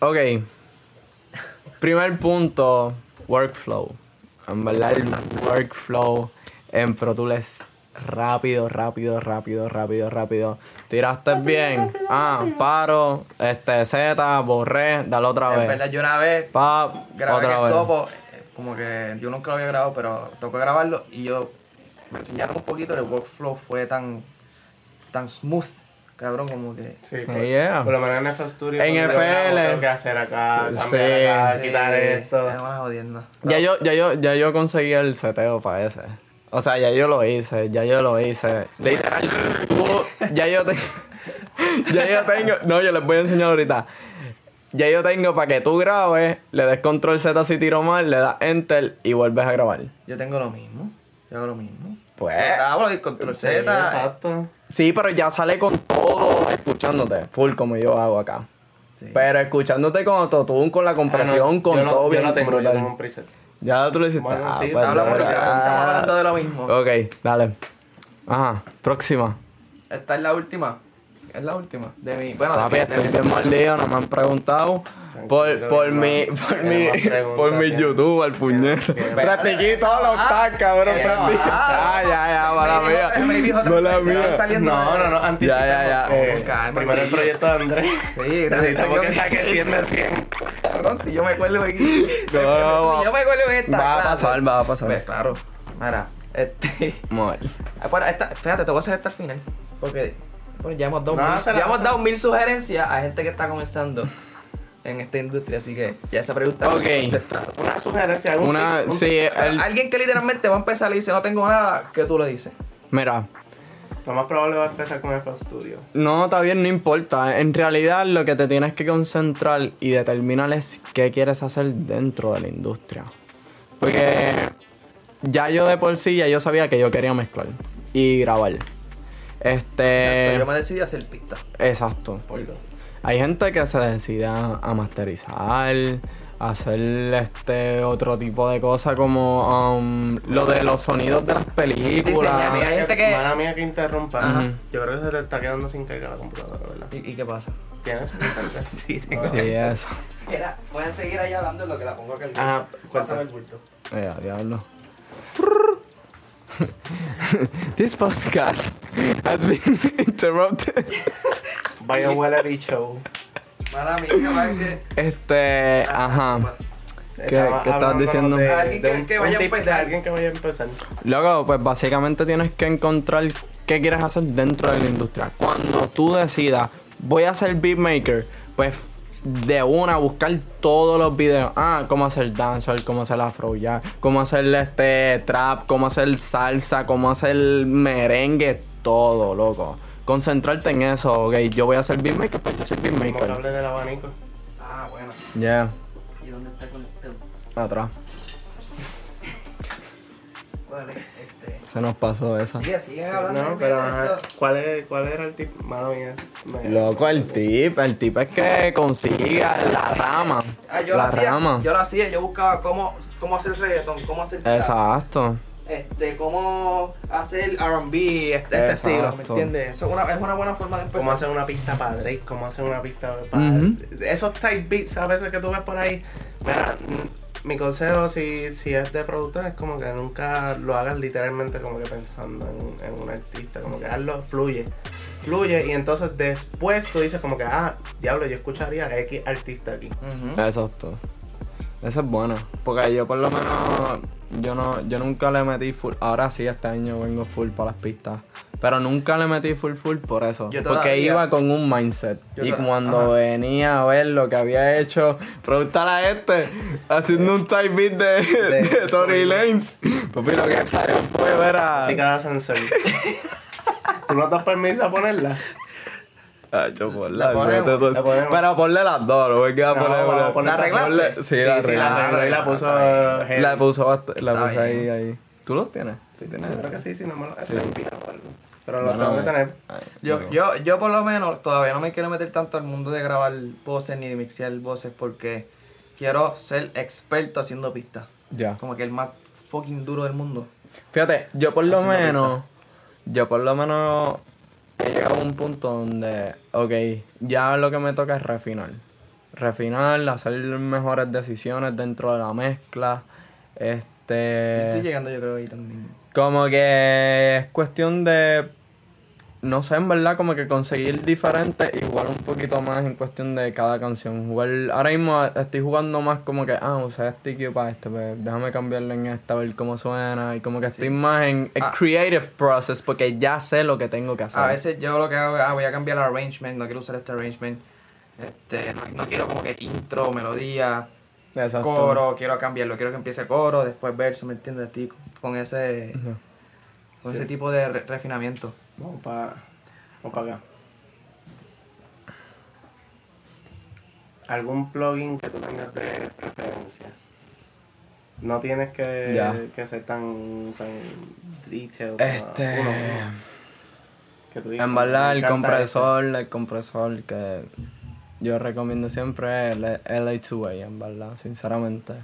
Ok. Primer punto, workflow. En verdad, el workflow en Pro Tools es rápido, rápido, rápido, rápido, rápido. Tiraste bien. Ah, paro, este, Z, borré, dale otra En vez. verdad, yo una vez Pap, grabé otra el vez. topo, como que yo nunca lo había grabado, pero tocó grabarlo y yo me enseñaron un poquito, el workflow fue tan, tan smooth, cabrón, como que... Sí, por, yeah. por lo menos en FL Studio. En FL. Tengo que hacer acá, cambiar Sí, acá, Sí, quitar esto. Jodienda. Ya yo, ya yo, ya yo conseguí el seteo para ese. O sea, ya yo lo hice, ya yo lo hice. Literal, ya yo tengo. ya yo tengo. No, yo les voy a enseñar ahorita. Ya yo tengo para que tú grabes, le des control Z si tiro mal, le das enter y vuelves a grabar. Yo tengo lo mismo, yo hago lo mismo. Pues. Yo grabo, control Sí, Z. exacto. Sí, pero ya sale con todo escuchándote, full como yo hago acá. Sí. Pero escuchándote con autotune, con la compresión, Ah, no, con yo todo yo bien lo tengo, yo brutal. tengo un preset. Ya tú lo hiciste. Bueno, Ah, sí, pues Hablamos verás. estamos hablando de lo mismo. Ok, dale. Ajá, próxima. Esta es la última. Es la última. De mi. Bueno, Papi, de, mi- de bien mordido, no me han preguntado. Por, por mi, no- por mi, no por mi YouTube, al puñete. Practiqué todos los Ah, tags, cabrón. ah, ya, ya, mala mía. ya mía. saliendo No, no, no, anticipemos. Ya, ya, ya. primero el proyecto de Andrés. Sí, Necesitamos que saque 100 de 100. Cabrón, si yo me acuerdo de aquí. No, no, si yo me acuerdo de esta. Va a pasar, va a pasar. Pues claro. Mira, este. Muy. Ah, fíjate, te voy a hacer esta al final. Porque bueno, ya hemos dado, No, mil, hazla, ya hemos hazla. dado mil sugerencias a gente que está comenzando en esta industria. Así que ya esa pregunta Ok. Una sugerencia. un Una, tip, un sí, el, Alguien que literalmente va a empezar y dice no tengo nada, que tú le dices. mira, Lo más probable va a empezar con FL Studio. no, está bien, no importa. En realidad, lo que te tienes que concentrar y determinar es qué quieres hacer dentro de la industria. Porque ya yo de por sí, ya yo sabía que yo quería mezclar y grabar. Este. Exacto, yo me decidí a hacer pista. Exacto. Hay gente que se decide a, a masterizar, a hacer este otro tipo de cosas como um, lo de los sonidos de las películas. Diseñar, sí, hay gente que- Mala mía que interrumpa. Ajá. Yo creo que se te está quedando sin carga la computadora, ¿verdad? ¿Y, y qué pasa? ¿Tienes? Sí, tengo. Sí, eso. Mira, pueden seguir ahí hablando en lo que la pongo acá. Ajá, Pásame cuéntame el el bulto. Eh, diablo. This podcast has been interrupted. Vaya huele bicho. Mala mía, que. Este, ajá. ¿Qué- Estaba qué estabas diciendo? De, Alguien de que- un, que vaya a empezar. alguien que vaya a empezar. Luego, pues básicamente tienes que encontrar qué quieres hacer dentro de la industria. Cuando tú decidas, voy a ser beatmaker, pues de una buscar todos los videos. Ah, cómo hacer dancehall, cómo hacer afro ya, cómo hacer este trap, cómo hacer salsa, cómo hacer merengue, todo, loco. Concentrarte en eso, ok. Yo voy a ser beatmaker, pues yo soy beatmaker. hable del abanico. Ah, bueno. Yeah, ¿Y dónde está conectado? atrás. Vale. Se nos pasó esa. Sigue hablando. No, pero ajá. ¿Cuál, es, ¿Cuál era el tip? Mano mía. me- Loco, el tip, el tip es que consiga la rama. Ah, yo la lo hacía, rama. yo lo hacía, yo buscaba cómo, cómo hacer reggaeton, cómo hacer trap, Exacto. este, cómo hacer R&B, este, este estilo, ¿me entiendes? Eso es una, es una buena forma de empezar. Cómo hacer una pista para Drake, cómo hacer una pista para... Ujú. Esos type beats a veces que tú ves por ahí. Mira, mi consejo si, si es de productor es como que nunca lo hagas literalmente como que pensando en, en un artista. Como que hazlo, fluye. Fluye y entonces después tú dices como que, ah, diablo, yo escucharía a X artista aquí. Ujú. Exacto. Eso es bueno. Porque yo por lo menos, yo no, yo nunca le metí full. Ahora sí, este año vengo full para las pistas. Pero nunca le metí full full por eso. Yo porque todavía- iba con un mindset. Y cuando ajá. venía a ver lo que había hecho, preguntar a este, haciendo un type beat de, de, Tory Tory Lanez. Papi, lo que salió fue ver a. Así cada sensor. ¿Tú no das permiso a ponerla? Ah, yo ponle, La la. Pero ponle las dos, no me queda No, poner una. a poner ¿La arreglaste? Ponle- Sí, Sí, la sí, la puso. La puso, la puse ahí, ahí. ¿Tú los tienes? Sí, tienes. Yo creo que sí, sí, no me lo he Sí. o algo. Pero lo Bueno, tengo que tener. ay, Yo, bueno. yo, yo por lo menos todavía no me quiero meter tanto al mundo de grabar voces ni de mixear voces porque quiero ser experto haciendo pistas. Ya. Como que el más fucking duro del mundo. Fíjate, yo por lo menos, yo por lo menos he llegado a un punto donde, ok, ya lo que me toca es refinar. Refinar, hacer mejores decisiones dentro de la mezcla, este, Este. Estoy llegando, yo creo, ahí también. Como que es cuestión de. No sé, en verdad, como que conseguir diferentes y jugar un poquito más en cuestión de cada canción. Jugar, ahora mismo estoy jugando más como que, ah, usé este equipo para este, pues déjame cambiarlo en esta, a ver cómo suena. Y como que estoy más en el Ah. creative process porque ya sé lo que tengo que hacer. A veces yo lo que hago es, ah, voy a cambiar el arrangement, no quiero usar este arrangement. Este, no, no quiero como que intro, melodía, Exacto. coro, quiero cambiarlo, quiero que empiece coro, después verso, ¿me entiendes? Con- con ese, con ese tipo de re- refinamiento. Vamos para vamos pa acá. ¿Algún plugin que tú tengas de preferencia? No tienes que, que ser tan, tan detailed. Este. uno, que tú digas, En verdad, "Me el compresor, el compresor que yo recomiendo siempre es el LA2A, en verdad, sinceramente.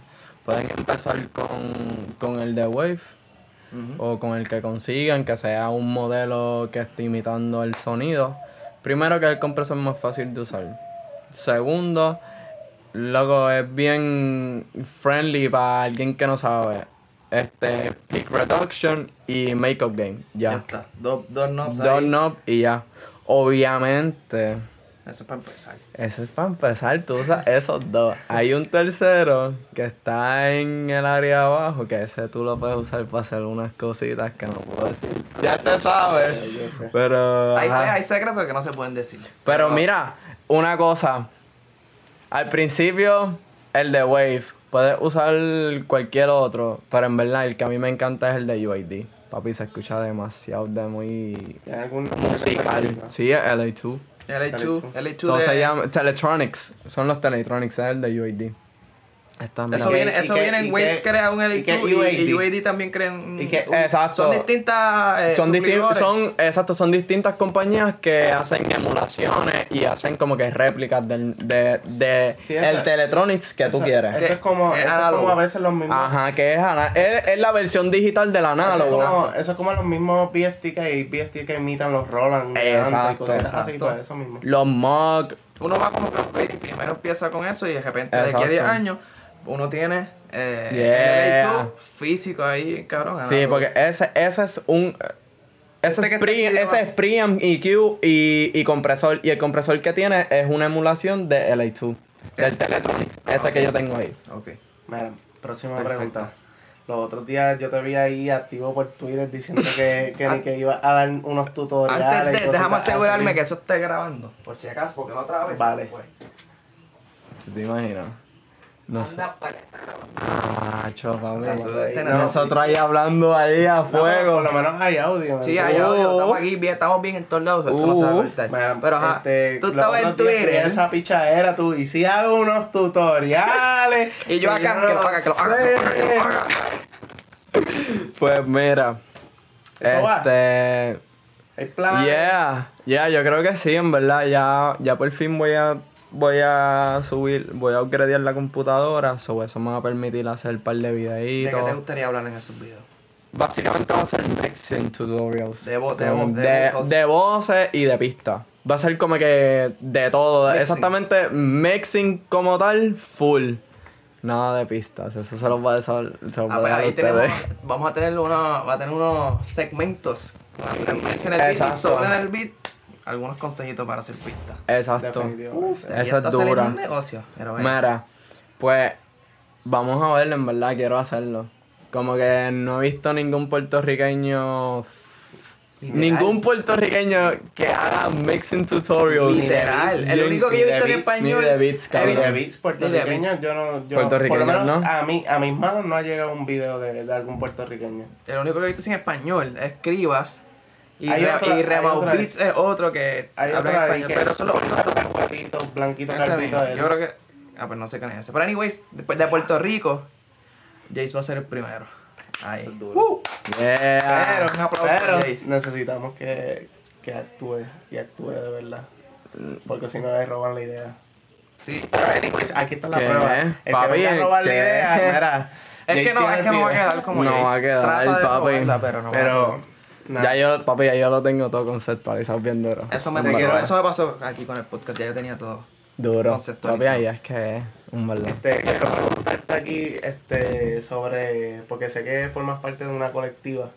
Pueden empezar con, con el de Wave O con el que consigan, que sea un modelo que esté imitando el sonido. Primero que el compresor es más fácil de usar. Segundo, luego es bien friendly para alguien que no sabe. Este, peak reduction y makeup gain, Ya ya. está. Dos, knobs Dos knobs y ya. Obviamente, Eso es para empezar. eso es para empezar, tú usas esos dos. Hay un tercero que está en el área de abajo, que ese tú lo puedes usar para hacer unas cositas que no puedo decir. Ya te sabes. Pero. Hay, hay secretos que no se pueden decir. Pero mira, una cosa. Al principio, el de Wave. Puedes usar cualquier otro, pero en verdad el que a mí me encanta es el de UID. Papi, se escucha demasiado de muy ¿Tienes algún musical. Sí, es LA2. LA2, LA2 Todo se de- llama Teletronics. Son los Teletronics, es el de UID. Eso ¿Y viene, eso y viene en y Waves qué- crea un y qué LA2 y, y UAD? UAD también crea un... ¿Y un- Exacto. Son distintas eh, son, suplidores. son, exacto, son distintas compañías que hacen emulaciones y hacen como que réplicas del, de, de Sí, eso- el Teletronics que tú quieres. Eso Que- es como, es eso es como a veces los mismos. Ajá, que es, ana- es, es la versión digital del análogo. eso es como los mismos que BST que imitan los Roland Exacto, y cosas así, exacto. pues eso mismo. Los Moog. Uno va como que y primero empieza con eso y de repente de aquí a Exacto. 10 años uno tiene eh, Yeah. el LA2 físico ahí, cabrón. Sí, porque ese, ese es un. Ese Este es, aquí ese es preamp, EQ y, y compresor. Y el compresor que tiene es una emulación de LA2. Del Teletronics. Ese que yo tengo ahí. Ok. Mira, próxima Perfecto. pregunta. Los otros días yo te vi ahí activo por Twitter diciendo que, que, iba a dar unos tutoriales. Antes de, déjame asegurarme así. que eso esté grabando, por si acaso, porque la otra vez Vale. se te imaginas. No sé. Anda para allá. Ah, papi. Eso es tener- No, Nosotros ahí hablando ahí a fuego. por lo menos hay audio. ¿me Sí, hay audio, Uh. estamos aquí bien, estamos bien en todos lados, esto no se va a Uh. Pero ajá, este, tú estabas en Twitter Esa pichadera tú, y si hago unos tutoriales. Y yo acá, que lo haga, que lo haga. Pues mira. Eso va. este. Hay plan. Yeah, yeah, yo creo que sí, en verdad. Ya, ya por fin voy a voy a subir, voy a upgradear la computadora. So eso me va a permitir hacer un par de ¿De qué videitos. te gustaría hablar en esos videos? Básicamente va a ser mixing tutorials. De vo- de vo- de de, de voces y de pistas. Va a ser como que de todo. Mixing. Exactamente, mixing como tal, full. Nada de pistas. Eso se los va a saber. Ah, pues ahí tenemos, vamos a tener uno, va a tener unos segmentos. Vamos a el beat sobre en el beat algunos consejitos para hacer pistas. Exacto. Aquí Esa es dura. un negocio. Pero. Mira, pues vamos a verlo, en verdad quiero hacerlo. Como que no he visto ningún puertorriqueño. Literal. Ningún puertorriqueño que haga mixing tutorials. Literal. El único que yo he ni visto en español. ni de beats, cabrón. Visto- de beats puertorriqueños, yo no. Yo, por Puertorriqueños, lo menos ¿no? a, mí, a mis manos no ha llegado un video de, de algún puertorriqueño. El único que he visto es en español. Escribas. Y, Hay Re- otra- y otra- Beats es otro que habla en español. que Pero son los únicos dos. Blanquito, calvito de. Yo creo que. Ah, pues no sé quién es ese. Pero, anyways, después de Puerto Rico, Jace va a ser el primero. Ahí. Duro. Yeah. Pero, un aplauso pero a Jace. necesitamos que, que actúe y actúe de verdad. Porque si no le roban la idea. Sí. Pero anyways, aquí está la ¿Qué? prueba. El Papi, que venga a robar la ¿qué? idea, mira. Es Jace que no, es el que no va a quedar como No Jace. va a quedar, Trata de papi. robarla, pero no va a Pero, Ya yo, papi, ya yo lo tengo todo conceptualizado bien duro. Eso me pasó, quiero- eso me pasó aquí con el podcast, ya yo tenía todo. Duro. Conceptualizado. Papi, ahí es que es un verdad. Este, quiero preguntarte aquí este, sobre, porque sé que formas parte de una colectiva.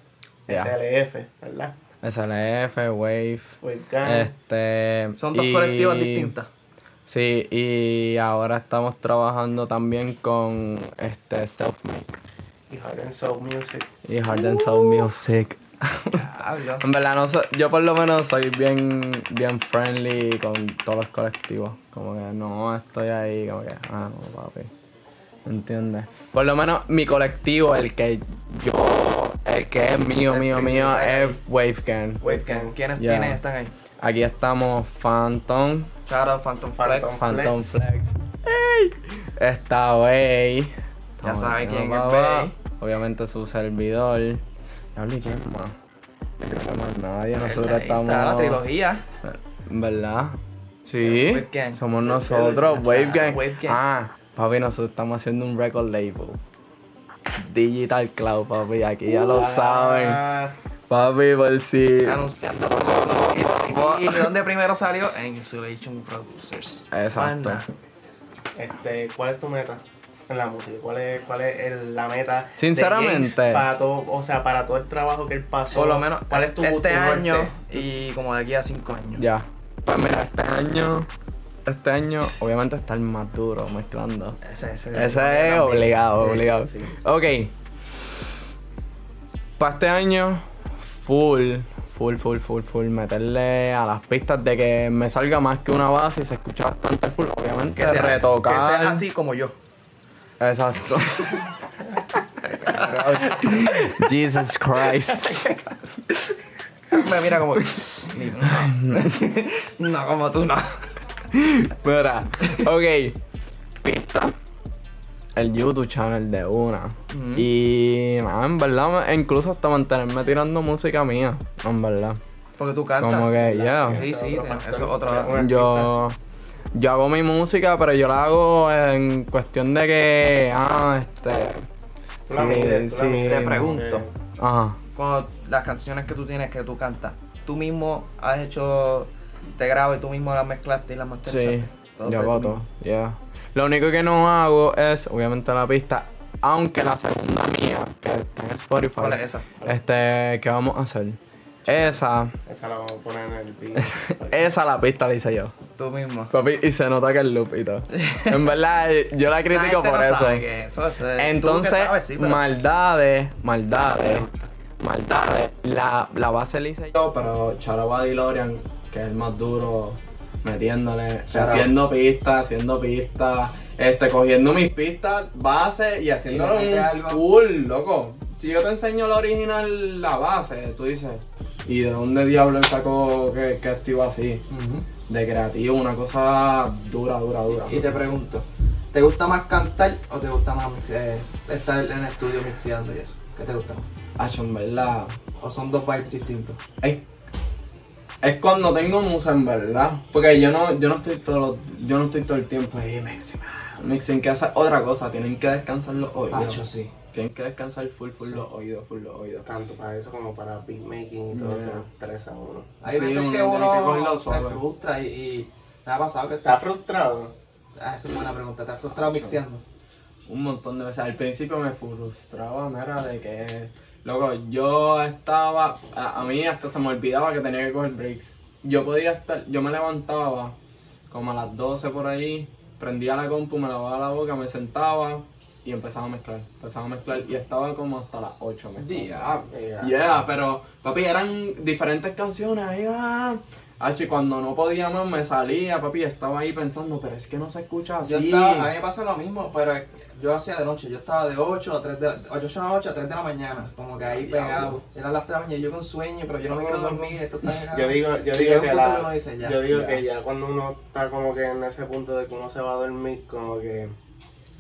SLF, ¿verdad? SLF, Wave. Webcam. Este. Son dos y- colectivas distintas. Sí, y ahora estamos trabajando también con este Selfmade y Hard and Soul Music. y Hard and Soul Music. En verdad, no soy- yo por lo menos soy bien, bien friendly con todos los colectivos. Como que no estoy ahí, como que, ah, no, papi. ¿Entiendes? Por lo menos mi colectivo, el que yo, el que es mío, El mío, mío, es Wavecan. Wavecam. ¿Quiénes. ¿Quiénes están ahí? Aquí estamos Phantom, out Phantom Flex. Phantom. Flex. Flex. ¡Ey! Está Way. Ya saben quién es. Bay. Obviamente su servidor. ¿Y quién más? Que más nadie. Nosotros Ahí está estamos. la trilogía. ¿Verdad? Sí. Wave Gang. Somos nosotros, Wave Gang. Wave Gang. Ah, papi, nosotros estamos haciendo un record label. Digital Cloud, papi. Aquí ya lo saben. Papi, por si. Anunciando por lo ¿Y de dónde primero salió? En Insulation Producers. Exacto. Anda. este, ¿Cuál es tu meta en la música? ¿Cuál es, cuál es el- la meta? Sinceramente. Para todo, o sea, para todo el trabajo que él pasó. Por lo menos ¿Cuál es tu este año norte? y como de aquí a cinco años. Ya. Pues mira, este año. Este año, obviamente, está el más duro mezclando. Ese, ese, Ese es también. obligado, Sí, obligado. sí. Ok. Para este año, full, full, full, full, full, meterle a las pistas de que me salga más que una base y se escucha bastante full. Obviamente, Que sea, retocar. que sea así como yo. Exacto. Jesus Christ. Me mira como. No, no como tú no. Mira, ok. Pista. El YouTube channel de una. Y nada, en verdad, me- incluso hasta mantenerme tirando música mía. En verdad. Porque tú cantas. Como que, ya. Sí, sí, eso es otro. Un Yo. Yo hago mi música, pero yo la hago en cuestión de que. Ah, este. Tú la Sí, mides, tú la sí. mides, Te pregunto. que- Ajá. Cuando las canciones que tú tienes que tú cantas, tú mismo has hecho. Te grabo y tú mismo las mezclaste y las masterizaste. Sí, Todo yo hago todo, mismo. yeah. Lo único que no hago es, obviamente, la pista, aunque la segunda mía, que está en Spotify. ¿Cuál es esa? Este, ¿qué vamos a hacer? Esa, Esa la vamos a poner en el beat. esa la pista la hice yo. Tú mismo. Papi, y se nota que es loop y todo. En verdad, yo la critico por no eso. sabe que eso, eso es- tú que Entonces, sabes, sí, pero- maldades, maldades, maldades. La, la base la hice yo, pero Charaba Lorian, que es el más duro, metiéndole, haciendo pistas, haciendo pistas, este, cogiendo mis pistas, base y haciendo Y metiste algo. cool, loco. Si yo te enseño la original, la base, tú dices, ¿y de dónde diablo sacó que, que estuvo así? De creativo, una cosa dura, dura, dura. Y te pregunto, ¿te gusta más cantar o te gusta más eh, estar en el estudio mixeando y eso? ¿Qué te gusta más? Acho, en verdad. ¿O son dos vibes distintos? Es, es cuando tengo musa en verdad. Porque yo no, yo no estoy todo los- yo no estoy todo el tiempo ahí mixing. ah, Mixing que hacer otra cosa, tienen que descansar los oídos. Hacho, sí. Tienen que descansar full, full los oídos, full los oídos. Tanto para eso como para beatmaking y todo, Yeah. eso, tres a uno. Hay Sí, veces uno que uno se frustra y, y me ha pasado que ¿Estás frustrado? Ah, esa es buena pregunta. ¿Te has frustrado mixeando? Un montón de veces. Al principio me frustraba, mira, de que. Loco, yo estaba. A, a mí hasta se me olvidaba que tenía que coger breaks. Yo podía estar. Yo me levantaba como a las 12 por ahí, prendía la compu, me lavaba la boca, me sentaba y empezaba a mezclar. Empezaba a mezclar y estaba como hasta las 8 mezclando. Yeah. Yeah, pero papi, eran diferentes canciones. Ahí, ah. Hacho, y cuando no podía más me salía, papi, estaba ahí pensando, pero es que no se escucha así. Yo estaba, a mí me pasa lo mismo, pero yo lo hacía de noche. Yo estaba de 8 a 3 de, 8 de la noche a 3 de la mañana. Como que ahí pegado. Eran las 3 de la mañana yo con sueño, pero yo no me quiero dormir. Esto está Yo digo, yo digo que la, dice, ya, yo digo ya. que ya cuando uno está como que en ese punto de que uno se va a dormir, como que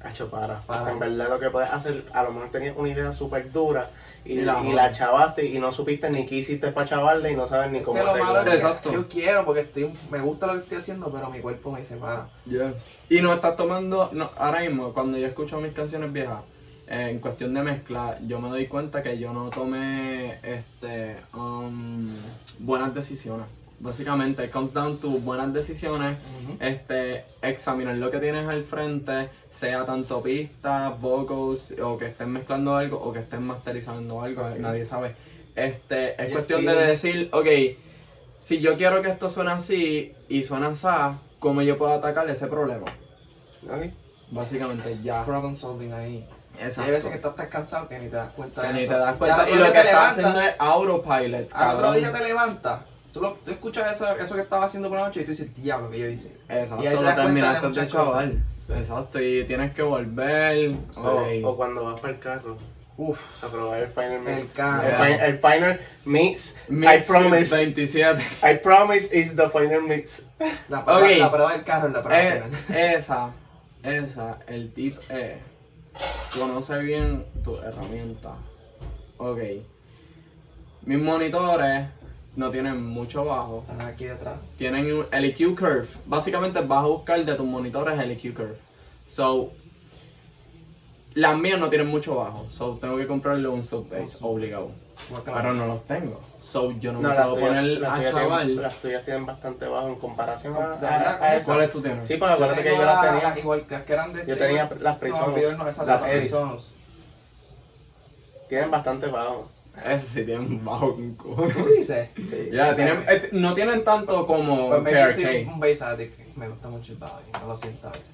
hecho para. Para. En verdad lo que puedes hacer, a lo mejor tenías una idea súper dura y, Y la y la chavaste y no supiste ni qué hiciste para chavarla y no sabes ni cómo Exacto. yo quiero porque estoy, me gusta lo que estoy haciendo, pero mi cuerpo me dice, para. Yeah. Y no estás tomando, no, ahora mismo, cuando yo escucho mis canciones viejas, eh, en cuestión de mezcla, yo me doy cuenta que yo no tomé este, um, buenas decisiones. Básicamente, it comes down to buenas decisiones, Ujú. este, examinar lo que tienes al frente, sea tanto pistas, vocals, o que estén mezclando algo, o que estén masterizando algo, nadie sabe. Este, es Y cuestión de decir, ok, si yo quiero que esto suene así y suena así, ¿cómo yo puedo atacar ese problema? Ok. Básicamente, ya. Problem solving ahí. Exacto. Hay veces que estás tan cansado que ni te das cuenta Que de ni eso. te das Ya cuenta. al Y lo que te estás haciendo es autopilot, Al otro día te levantas, tú, lo, tú escuchas eso, eso que estaba haciendo por la noche y tú dices, diablo, que yo hice. Exacto, Y ahí te lo terminaste de chaval. Exacto, y tienes que volver. O, cuando vas para el carro Uf, a probar el final mix. El carro. El, fi- el final mix. Mix I promise. 27. I promise is the final mix. la prueba, Ok. la prueba del carro es la prueba Eh, esa, esa, el tip es, conoce bien tu herramienta. Ok. Mis monitores no tienen mucho bajo. Están aquí detrás. Tienen un- el EQ curve. Básicamente vas a buscar de tus monitores el EQ curve. So, las mías no tienen mucho bajo. So, tengo que comprarle un sub bass obligado. Pero no los tengo. So, yo no, me puedo tuyas- poner las a tuyas chaval. tienen- las tuyas tienen bastante bajo en comparación a, ¿De a- a esa. ¿Cuáles tú tienes? Sí, porque acuérdate que yo las la- tenía. las igual que que eran de Yo tenía las esas las. Presonus. Tienen bastante bajo. Ese sí tienen bajo con cojones. ¿Tú dices? Sí. Ya, tienen, eh, no tienen tanto como Pues KRK. un bass addict. Me gusta mucho el bajo y no lo siento a veces.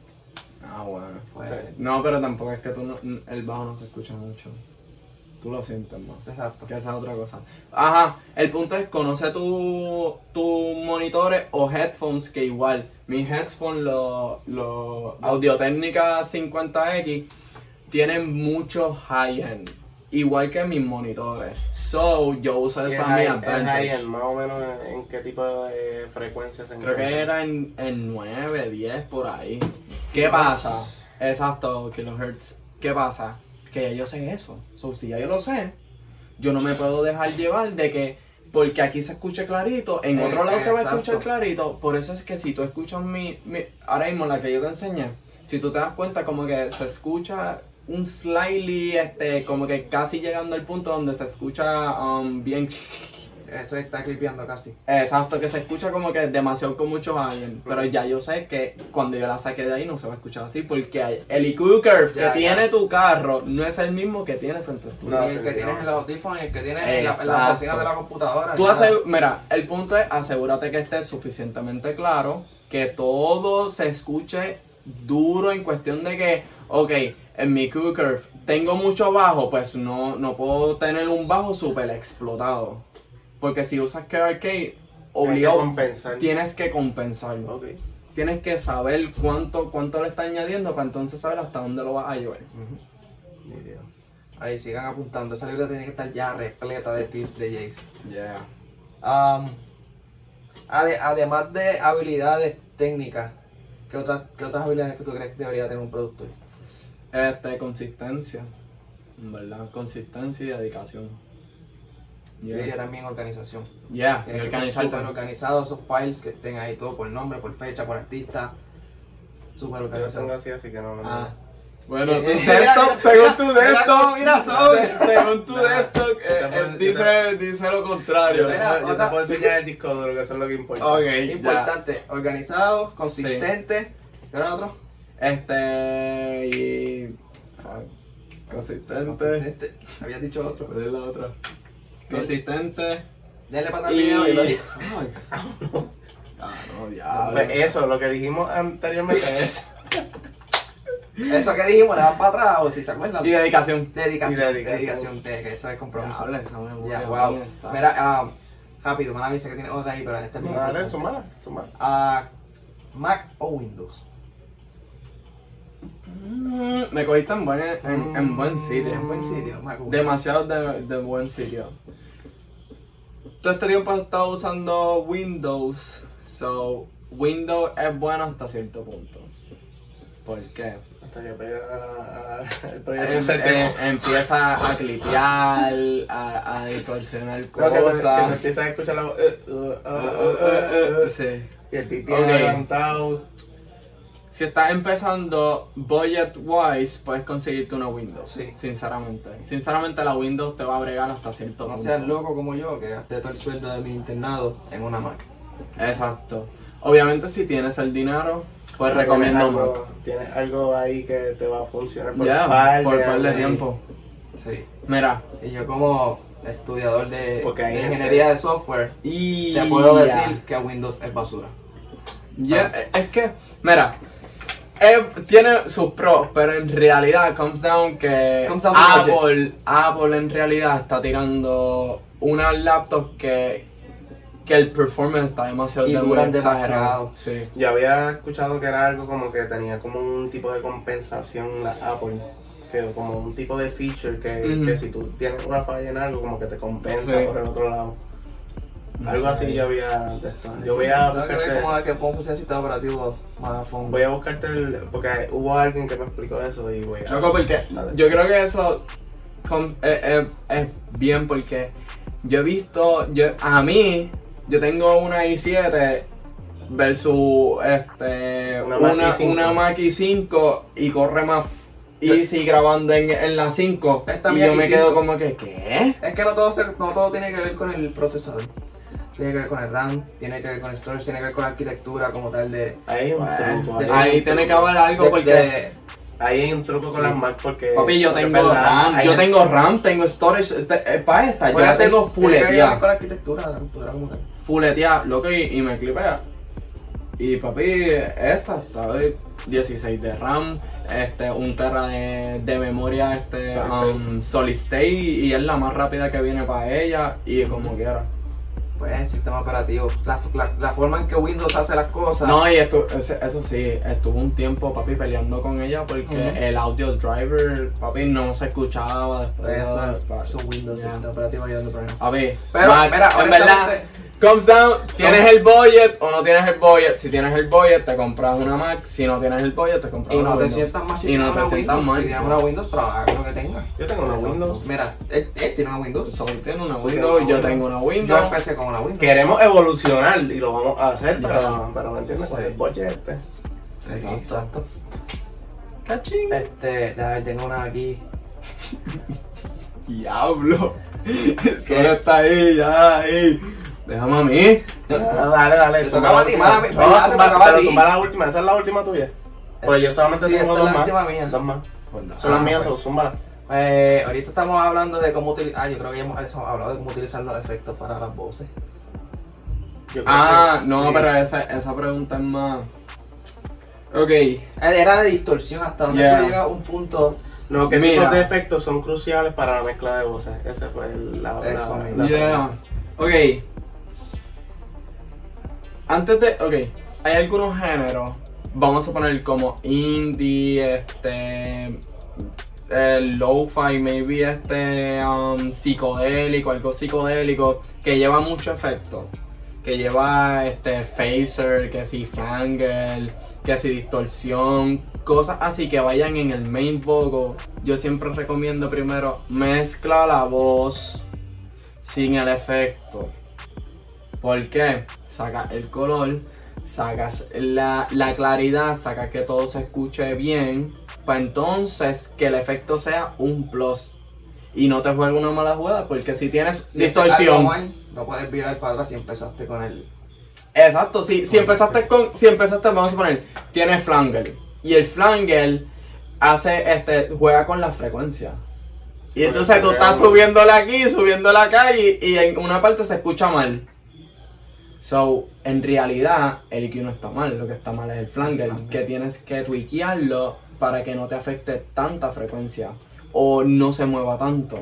Ah, bueno. Puede Sí. ser. No, pero tampoco es que tú no- el bajo no se escucha mucho. Tú lo sientes más. Exacto. Que esa es otra cosa. Ajá, el punto es conoce tu, tus monitores o headphones que igual. Mis headphones, los los Audio-Técnica 50X, tienen mucho high-end. Igual que mis monitores. So, yo uso Y eso el a mi advantage. high-end, más o menos en, en qué tipo de frecuencia se Creo que era en, en 9, 10 por ahí. ¿Qué pasa? Exacto, kilohertz. ¿Qué pasa? Que ya yo sé eso. So, si ya yo lo sé, yo no me puedo dejar llevar de que porque aquí se escuche clarito, en Eh, otro lado se va a escuchar clarito. Por eso es que si tú escuchas mi, mi- ahora mismo la que yo te enseñé, si tú te das cuenta como que se escucha un slightly, este, como que casi llegando al punto donde se escucha um, bien Eso está clipeando casi. Exacto, que se escucha como que demasiado con muchos años. Pero ya yo sé que cuando yo la saque de ahí no se va a escuchar así. Porque el EQ curve que Ya, tiene tu carro no es el mismo que tienes en tu estudio. No, y el que tienes en los audífonos y el que tienes en la, en la de la computadora. Tú asegu- mira, el punto es asegúrate que esté suficientemente claro, que todo se escuche duro en cuestión de que, ok, en mi curve tengo mucho bajo, pues no, no puedo tener un bajo súper explotado. Porque si usas KRK, Tienes que obligado compensar. tienes que compensarlo. Tienes que saber cuánto, cuánto le está añadiendo para entonces saber hasta dónde lo vas a llevar. Ujú. Nítido. Ahí sigan apuntando. Esa libreta tiene que estar ya repleta de tips de Jace. Yeah. Um, ade- además de habilidades técnicas, ¿qué otras, ¿qué otras habilidades que tú crees que debería tener un productor? Este, consistencia. En ¿Verdad? Consistencia y dedicación. Yo Yeah. diría también organización. Yeah, organizarte. súper organizado, esos files que estén ahí todo por nombre, por fecha, por artista. Súper Yo lo tengo organizado. así, así que no, no. Ah. Bueno, Eh, tu eh, desktop, según tu desktop, mira según tu desktop, yo te eh, yo dice, dice lo Yo contrario. te, Mira, puedo, yo te otra- puedo enseñar el disco duro, que eso es lo que importa. Ok, ya. Importante, organizado, consistente. ¿Qué era otro? Este, y... Consistente. Consistente. Habías dicho otro. ¿Cuál es la otra? Consistente. Dale para atrás Y... al video y lo Fuck. Ah, no, diablo. Pues eso, lo que dijimos anteriormente es. Eso que dijimos, le dan para atrás o si se acuerdan. Y dedicación. Dedicación, Y dedicación. dedicación, te- que eso es compromiso. Esa memoria, Ya, wow. Mira, ah, rápido, mala dice que tiene otra ahí, pero esta es bien Dale, sumala, sumala. Ah, Mac o Windows. Mm, Me cogiste en buen, en, en buen sitio. En buen sitio, Mac o Windows. Demasiado de, de buen sitio. Todo este tiempo he estado usando Windows. So, Windows es bueno hasta cierto punto. ¿Por qué? Hasta que pega el proyecto Em- em- empieza a clipear, a, a distorsionar No, que te, que cosas. empiezas a escuchar la voz. eh, uh, uh, uh, uh, uh, sí. Y el pipi Ok. adelantado. Si estás empezando budget wise, puedes conseguirte una Windows. Sí. Sinceramente. Sinceramente, la Windows te va a bregar hasta cierto No punto. seas loco como yo, que gasté todo el sueldo de mi internado en una Mac. Exacto. Obviamente si tienes el dinero, pues ¿Tienes recomiendo algo, Mac. Tienes algo ahí que te va a funcionar por Ya, par por de par de tiempo. Sí. Mira. Y yo como estudiador de, ingeniería de software, Y te puedo decir que Windows es basura. Ya, es que, mira, eh, tiene sus pros, pero en realidad comes down que Comes down Apple, Apple en realidad está tirando una laptop que, que el performance está demasiado Y duran demasiado. Sí. Yo había escuchado que era algo como que tenía como un tipo de compensación la Apple. Que como un tipo de feature que, que si tú tienes una falla en algo, como que te compensa Sí. por el otro lado. No algo así yo había de esto. Yo voy a Tengo que ver buscarte, cómo es que sistema operativo más a fondo. voy a buscarte el, porque hubo alguien que me explicó eso y voy a... Loco, porque Dale. yo creo que eso eh, eh, es bien porque yo he visto, yo, a mí, yo tengo una i7 versus este, Una una, Mac i5. una Mac i5 y corre más easy grabando en, en la 5 Esta y yo me i5. quedo como que, ¿qué? Es que no todo, se- no todo tiene que ver con el procesador. Tiene que ver con el RAM, tiene que ver con el storage, tiene que ver con la arquitectura como tal de... Ahí hay un truco. de- Ahí, tiene que haber algo de- porque... de- Ahí hay un truco con Sí. las Mac porque... Papi, yo porque tengo verdad, RAM, yo tengo RAM, tengo storage, para esta, yo ser- tengo tiene que ver fuleteada. con la arquitectura de la computadora como tal. fuletea, loco, y, y me clipea. Y papi, esta está de 16 de RAM, este, un tera de, de memoria este, Solid um, solid state y es la más rápida que viene para ella y como quiera. Pues el sistema operativo, la, la, la forma en que Windows hace las cosas. No, y esto, ese- eso sí, estuve un tiempo, papi, peleando con ella porque el audio driver, papi, no se escuchaba después. Pues eso de- es su Windows, el sistema operativo ayudando problemas. Papi, Pero, Mac, mira, en verdad, comes down, tienes el budget o no tienes el budget. Si tienes el budget, te compras una Mac. Si no tienes el budget, te compras Y una no te sientas mal si Y no tienes te una sientas Windows. mal. Si tienes una Windows, trabaja con lo que tengas. Yo tengo una Exacto. Windows. Mira, él, él tiene una Windows. Solo tiene una Windows, una yo tengo una Yo Windows. empecé con una Windows. Queremos evolucionar y lo vamos a hacer, pero, pero ¿me entiendes? Sí. el budget este. Sí, Exacto. exacto. Cachín. Este, a ver, tengo una aquí. Diablo. Solo está ahí, ya, ahí. Déjame a mí. Ah, dale, dale. Te zumba la a ti, pero ti. zumba la última. Esa es la última tuya. Pues yo solamente Sí, tengo dos la más. última mía. Dos más. Pues Son las mías, pues. solo zúmbala. Eh, ahorita estamos hablando de cómo utilizar. Ah, yo creo que ya hemos, hemos hablado de cómo utilizar los efectos para las voces. Yo creo Ah, que no, sí. pero esa, esa pregunta es más. Ok. Eh, Era de distorsión hasta donde Yeah. tú llegas a un punto. No, ¿qué Mira. tipos de efectos son cruciales para la mezcla de voces? Ese fue el- la, la, Eso la, mismo. la Yeah. Ok. Antes de. Ok. Hay algunos géneros. Vamos a poner como indie, este. El lo-fi, maybe este. Um, psicodélico, algo psicodélico. Que lleva mucho efecto. Que lleva este phaser, que si flanger, que si distorsión, cosas así que vayan en el main vocal. Yo siempre recomiendo primero mezcla la voz sin el efecto. ¿Por qué? Saca el color, sacas la, la claridad, saca que todo se escuche bien, para entonces que el efecto sea un plus. Y no te juegue una mala jugada, porque si tienes Si es distorsión. mal, no puedes virar para atrás si empezaste con el. Exacto, si, si empezaste con. Si empezaste, vamos a poner, tienes flanger. Y el flanger hace este. juega con la frecuencia. Y entonces tú estás subiéndole aquí, subiéndole acá y, y en una parte se escucha mal. So, en realidad, el EQ no está mal, lo que está mal es el flanger, flanger. que tienes que tweakearlo para que no te afecte tanta frecuencia o no se mueva tanto.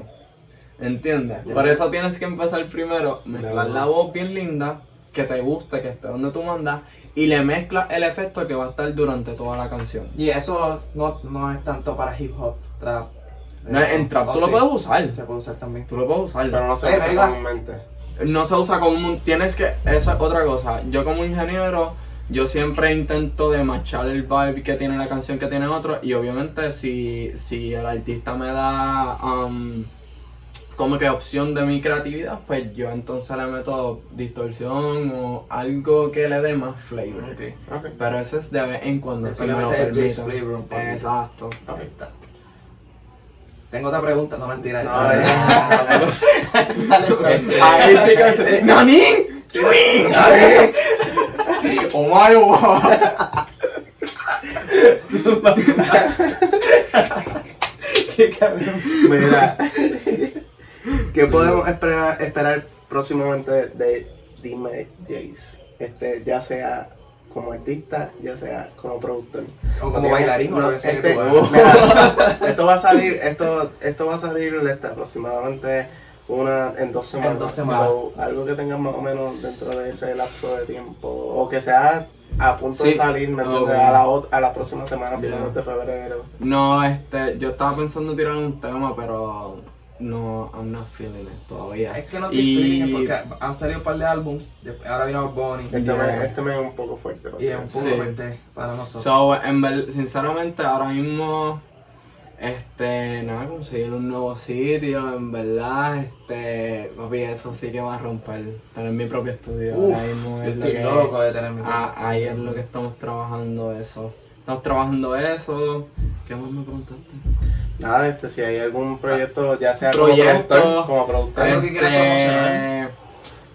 ¿Entiendes? Por eso tienes que empezar primero, mezclar la voz bien linda, que te guste, que esté donde tú mandas, y le mezclas el efecto que va a estar durante toda la canción. Y eso no, no es tanto para hip hop, trap. No, en trap Oh, tú lo puedes usar, Se puede usar también. tú lo puedes usar. Pero no se usa comúnmente. No se usa como un... Tienes que... Eso es otra cosa. Yo como ingeniero, yo siempre intento de machar el vibe que tiene la canción que tiene otro. Y obviamente si, si el artista me da um, como que opción de mi creatividad, pues yo entonces le meto distorsión o algo que le dé más flavor. Ok. Ok. Pero eso es de vez en cuando. Si me lo flavor. Exacto. Ahí está. Tengo otra pregunta, no mentira. Ahí sí que se... ¡Nani! ¡Oh my god! Mira, ¿qué podemos esperar, esperar próximamente de Dime Jace? Este, ya sea como artista, ya sea como productor. O como bailarín o lo que sea que Este, mira, esto va a salir, esto, esto va a salir este, aproximadamente una en dos semanas. En dos semanas. So, algo que tenga más o menos dentro de ese lapso de tiempo. O que sea a punto de salir, ¿me? Ok. A, la, a la próxima semana, Ya. finales de febrero. No, este, yo estaba pensando tirar un tema, pero no, I'm not feeling it todavía. Es que no te Y- feeling porque han salido un par de álbums, ahora vino Bonnie Este, me, este me es un poco fuerte. y es un poco Sí. fuerte para nosotros. So, en ver- sinceramente, ahora mismo, este, nada, conseguir un nuevo sitio, en verdad, este, papi, eso sí que va a romper. Tener mi propio estudio. Uf, ahora mismo yo es estoy que- loco de tener mi propio ahí es estudio. lo que estamos trabajando eso. Estamos trabajando eso. ¿Qué más me preguntaste? Nada, este, si hay algún proyecto, ya sea Proyecto. como productor, como productor. Algo que quieras promocionar.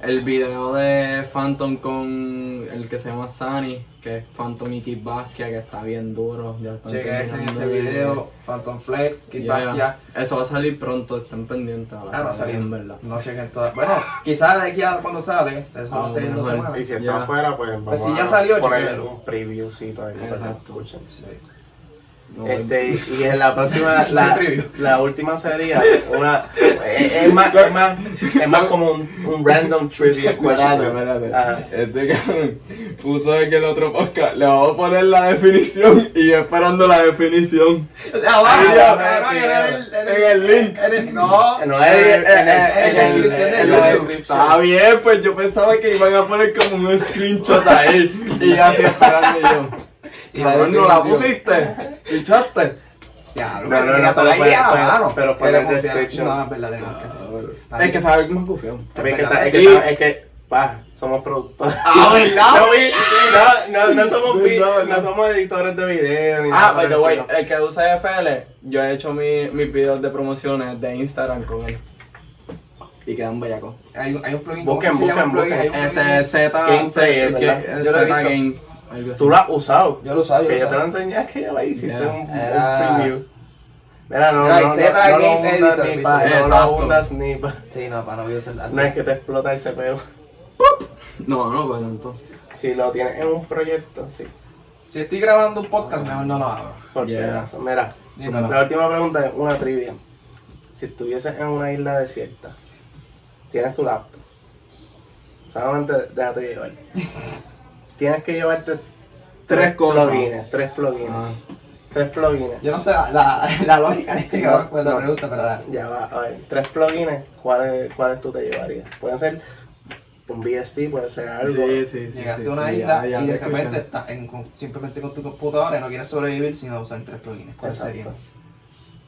El video de Phantom con el que se llama Sunny, que es Phantom y Kid Basquiat, que está bien duro. Ya están Chequen ese en ese de- video, Phantom Flex, Kid Basquiat. Eso va a salir pronto, estén pendientes. Ah, va a salir. en verdad. No chequen todas. Bueno, quizás de aquí a cuando sale, se va a Ah, salir en dos semanas. Y si está afuera, pues vamos Pues si ya a salió, poner chequéalo. un previewcito ahí Exacto. escuchen. Sí. No, Este, y en la próxima, la, última sería una, es, es más, es más, es más como un, un random trivia question. espérate. Ajá. Este cabrón puso en el otro podcast. Le vamos a poner la definición y yo esperando la definición. Abajo, cabrón, en en el- link. en el- No, No es en, en- en- en la el- descripción del en la video. descripción. Está bien, pues yo pensaba que iban a poner como un screenshot ahí. Y así esperando yo. Y la Cabrón, no la pusiste. ¿Pichaste? Ya, No, no, no, no, no, pero fue- mano. pero fue en la. No, es verdad, tenemos que hacer. Es que sabe más confiado. Es que, es que, pa, somos productores. Ah, ¿verdad? No, no, somos, No, somos editores de video Ah, by the way, el que usa FL, yo he hecho mi- mis videos de promociones de Instagram con él. Y quedan bellacos. Hay, hay un plugin, ¿cómo Busquen, busquen, un Este Z. Game Yo lo he Z visto. Game. algo así. Tú lo has usado. Yo lo usaba, yo Que lo yo te lo enseñé, que ya lo hiciste Ya. un, un Era- preview. Mira, no, Era no, no, Z no, Game lo hundas Editor, ni pa, visual. no lo Exacto. hundas ni pa. Sí, no, para no voy a usar el No es que te explota el CPU. No, no, pues tanto. Si lo tienes en un proyecto, sí. Si estoy grabando un podcast, mejor no lo abro. Por si Yeah. acaso. Mira, Dímelo. la última pregunta es una trivia. Si estuvieses en una isla desierta, tienes tu laptop. Solamente déjate llevar. tienes que llevarte Tres cosas. plugins. Tres plugins. Ah. Tres plugins. Yo no sé la, la, la lógica de este cabrón No, con la no. pregunta, pero dale. Ya va, a ver. Tres plugins, ¿cuáles, ¿cuáles tú te llevarías? Pueden ser un VST, puede ser algo. Sí, sí, sí. Llegaste sí, a una sí, isla ya, ya y de repente estás en- con- simplemente con tu computadora y no quieres sobrevivir sino usar tres plugins. ¿Cuáles Exacto. serían?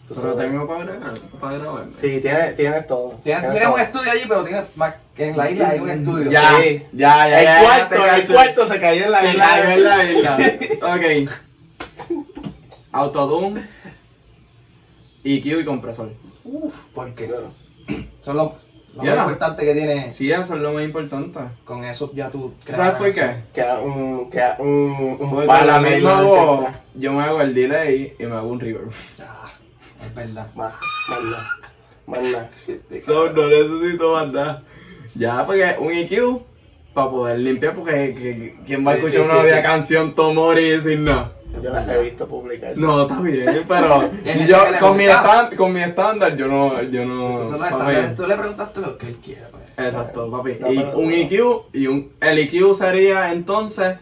Tú Pero sabes. tengo para grabar. Para grabar. Sí, tienes, tienes todo. Tienes, Tienes tienes todo. un estudio allí, pero tienes más que en la isla hay un estudio. Ya, Sí. ya, ya. El ya, cuarto, el cuarto se cayó en la Se isla. cayó en la isla. ok. Autodoom. EQ y compresor. Uf, porque Claro. son lo, lo Ya. más importante que tienes. Sí, eso es lo más importante. Con eso ya tú ¿Tú ¿Sabes por qué? Queda un, queda un, un isla voz, desierta. yo me hago el delay y me hago un reverb. Ah, es verdad. Más, más. Más no necesito nada. Ya, porque un EQ para poder limpiar, porque que- ¿quién va a Sí, escuchar sí, una sí, sí. canción Tomori sin nada? Yo las he visto publicarse. No, está bien, pero Y yo le con mi, gusta. estándar, con mi estándar yo no, yo no. Esos son los papi. estándares. Tú le preguntaste lo que él quiere. Pues. Exacto, papi. No, y pero- un EQ y un. El EQ sería entonces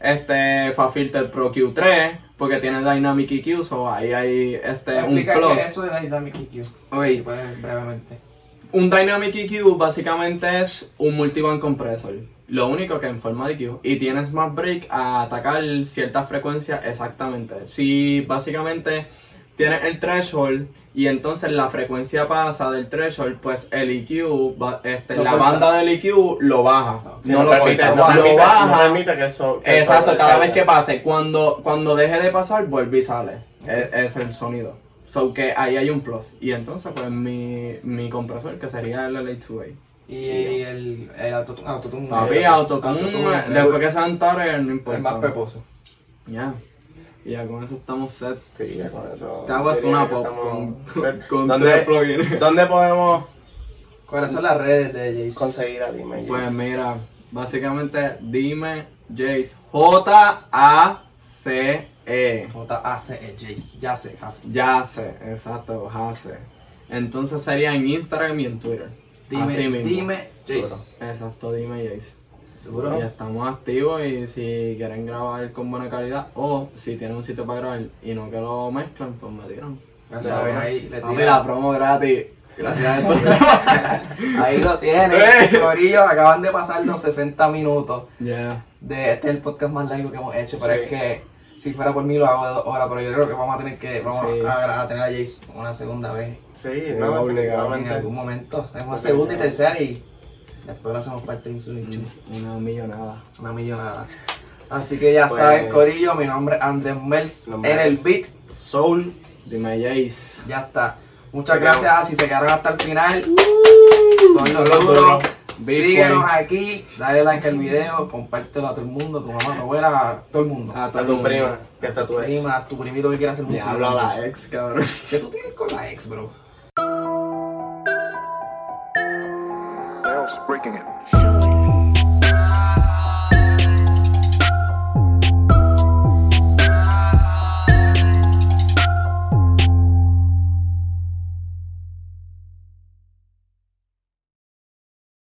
este Fafilter Pro Q3, porque tiene Dynamic EQ, so ahí hay este un Explica plus. qué es eso de Dynamic EQ. Ok. Si puedes brevemente. Un Dynamic EQ básicamente es un multiband compressor. Lo único que en forma de EQ. Y tienes más break a atacar cierta frecuencia exactamente. Si básicamente tienes el threshold y entonces la frecuencia pasa del threshold, pues el EQ, va- este, la banda del EQ lo baja. No, lo permite, corta, no lo permite, baja. permite que eso. que Exacto, eso cada vez que pase, cuando, cuando deje de pasar, vuelve y sale. Es, es el sonido. So que ahí hay un plus. Y entonces, pues mi, mi compresor, que sería el LA2A. Y el, el autotune. autotune Papi, el- autotune, autotune, el- después que sean Target, no importa. el más peposo. Ya. Y ya con eso estamos set. Sí, ya con eso. Te hago hasta una pop con, set. con ¿Dónde, tres plugins. ¿Dónde podemos ¿Cuáles son las redes de Jace? conseguir a Dime? Pues Jace? mira, básicamente dime Jace. J-A-C-E. J-A-C-E, Jace. Ya sé, Jace. Yace, exacto, Jase. Entonces sería en Instagram y en Twitter. Dime, Así mismo. dime Jace. Exacto, dime Jace. Duro. Ya estamos activos y si quieren grabar con buena calidad o si tienen un sitio para grabar y no que lo mezclen, pues me tiran. Sabes, ahí le tiran. la promo gratis. Gracias a. Ahí lo tienen. Eh. Corillo, acaban de pasar los 60 minutos. Ya. De, este es el podcast más largo que hemos hecho, pero es que si fuera por mí lo hago de horas, pero yo creo que vamos a tener que vamos Sí. a, a tener a Jace una segunda vez. Sí, Sí, no. En algún momento. Es una segunda y tercera y después lo hacemos parte de Insulin Una millonada. Una millonada. Así que ya Pues- saben, Corillo, mi nombre es Andrés Mels. En el beat, Soul. Dime Jace. ya está. Muchas Te gracias si se quedaron hasta el final. Son los Duro, duros. Síguenos aquí, dale like al video, compártelo a todo el mundo, a tu mamá, a tu abuela, a todo el mundo. A A tu prima, que está tu ex. prima, a tu primito que quiera hacer música. Diablo a la ex, cabrón. ¿Qué tú tienes con la ex, bro? Bells breaking it.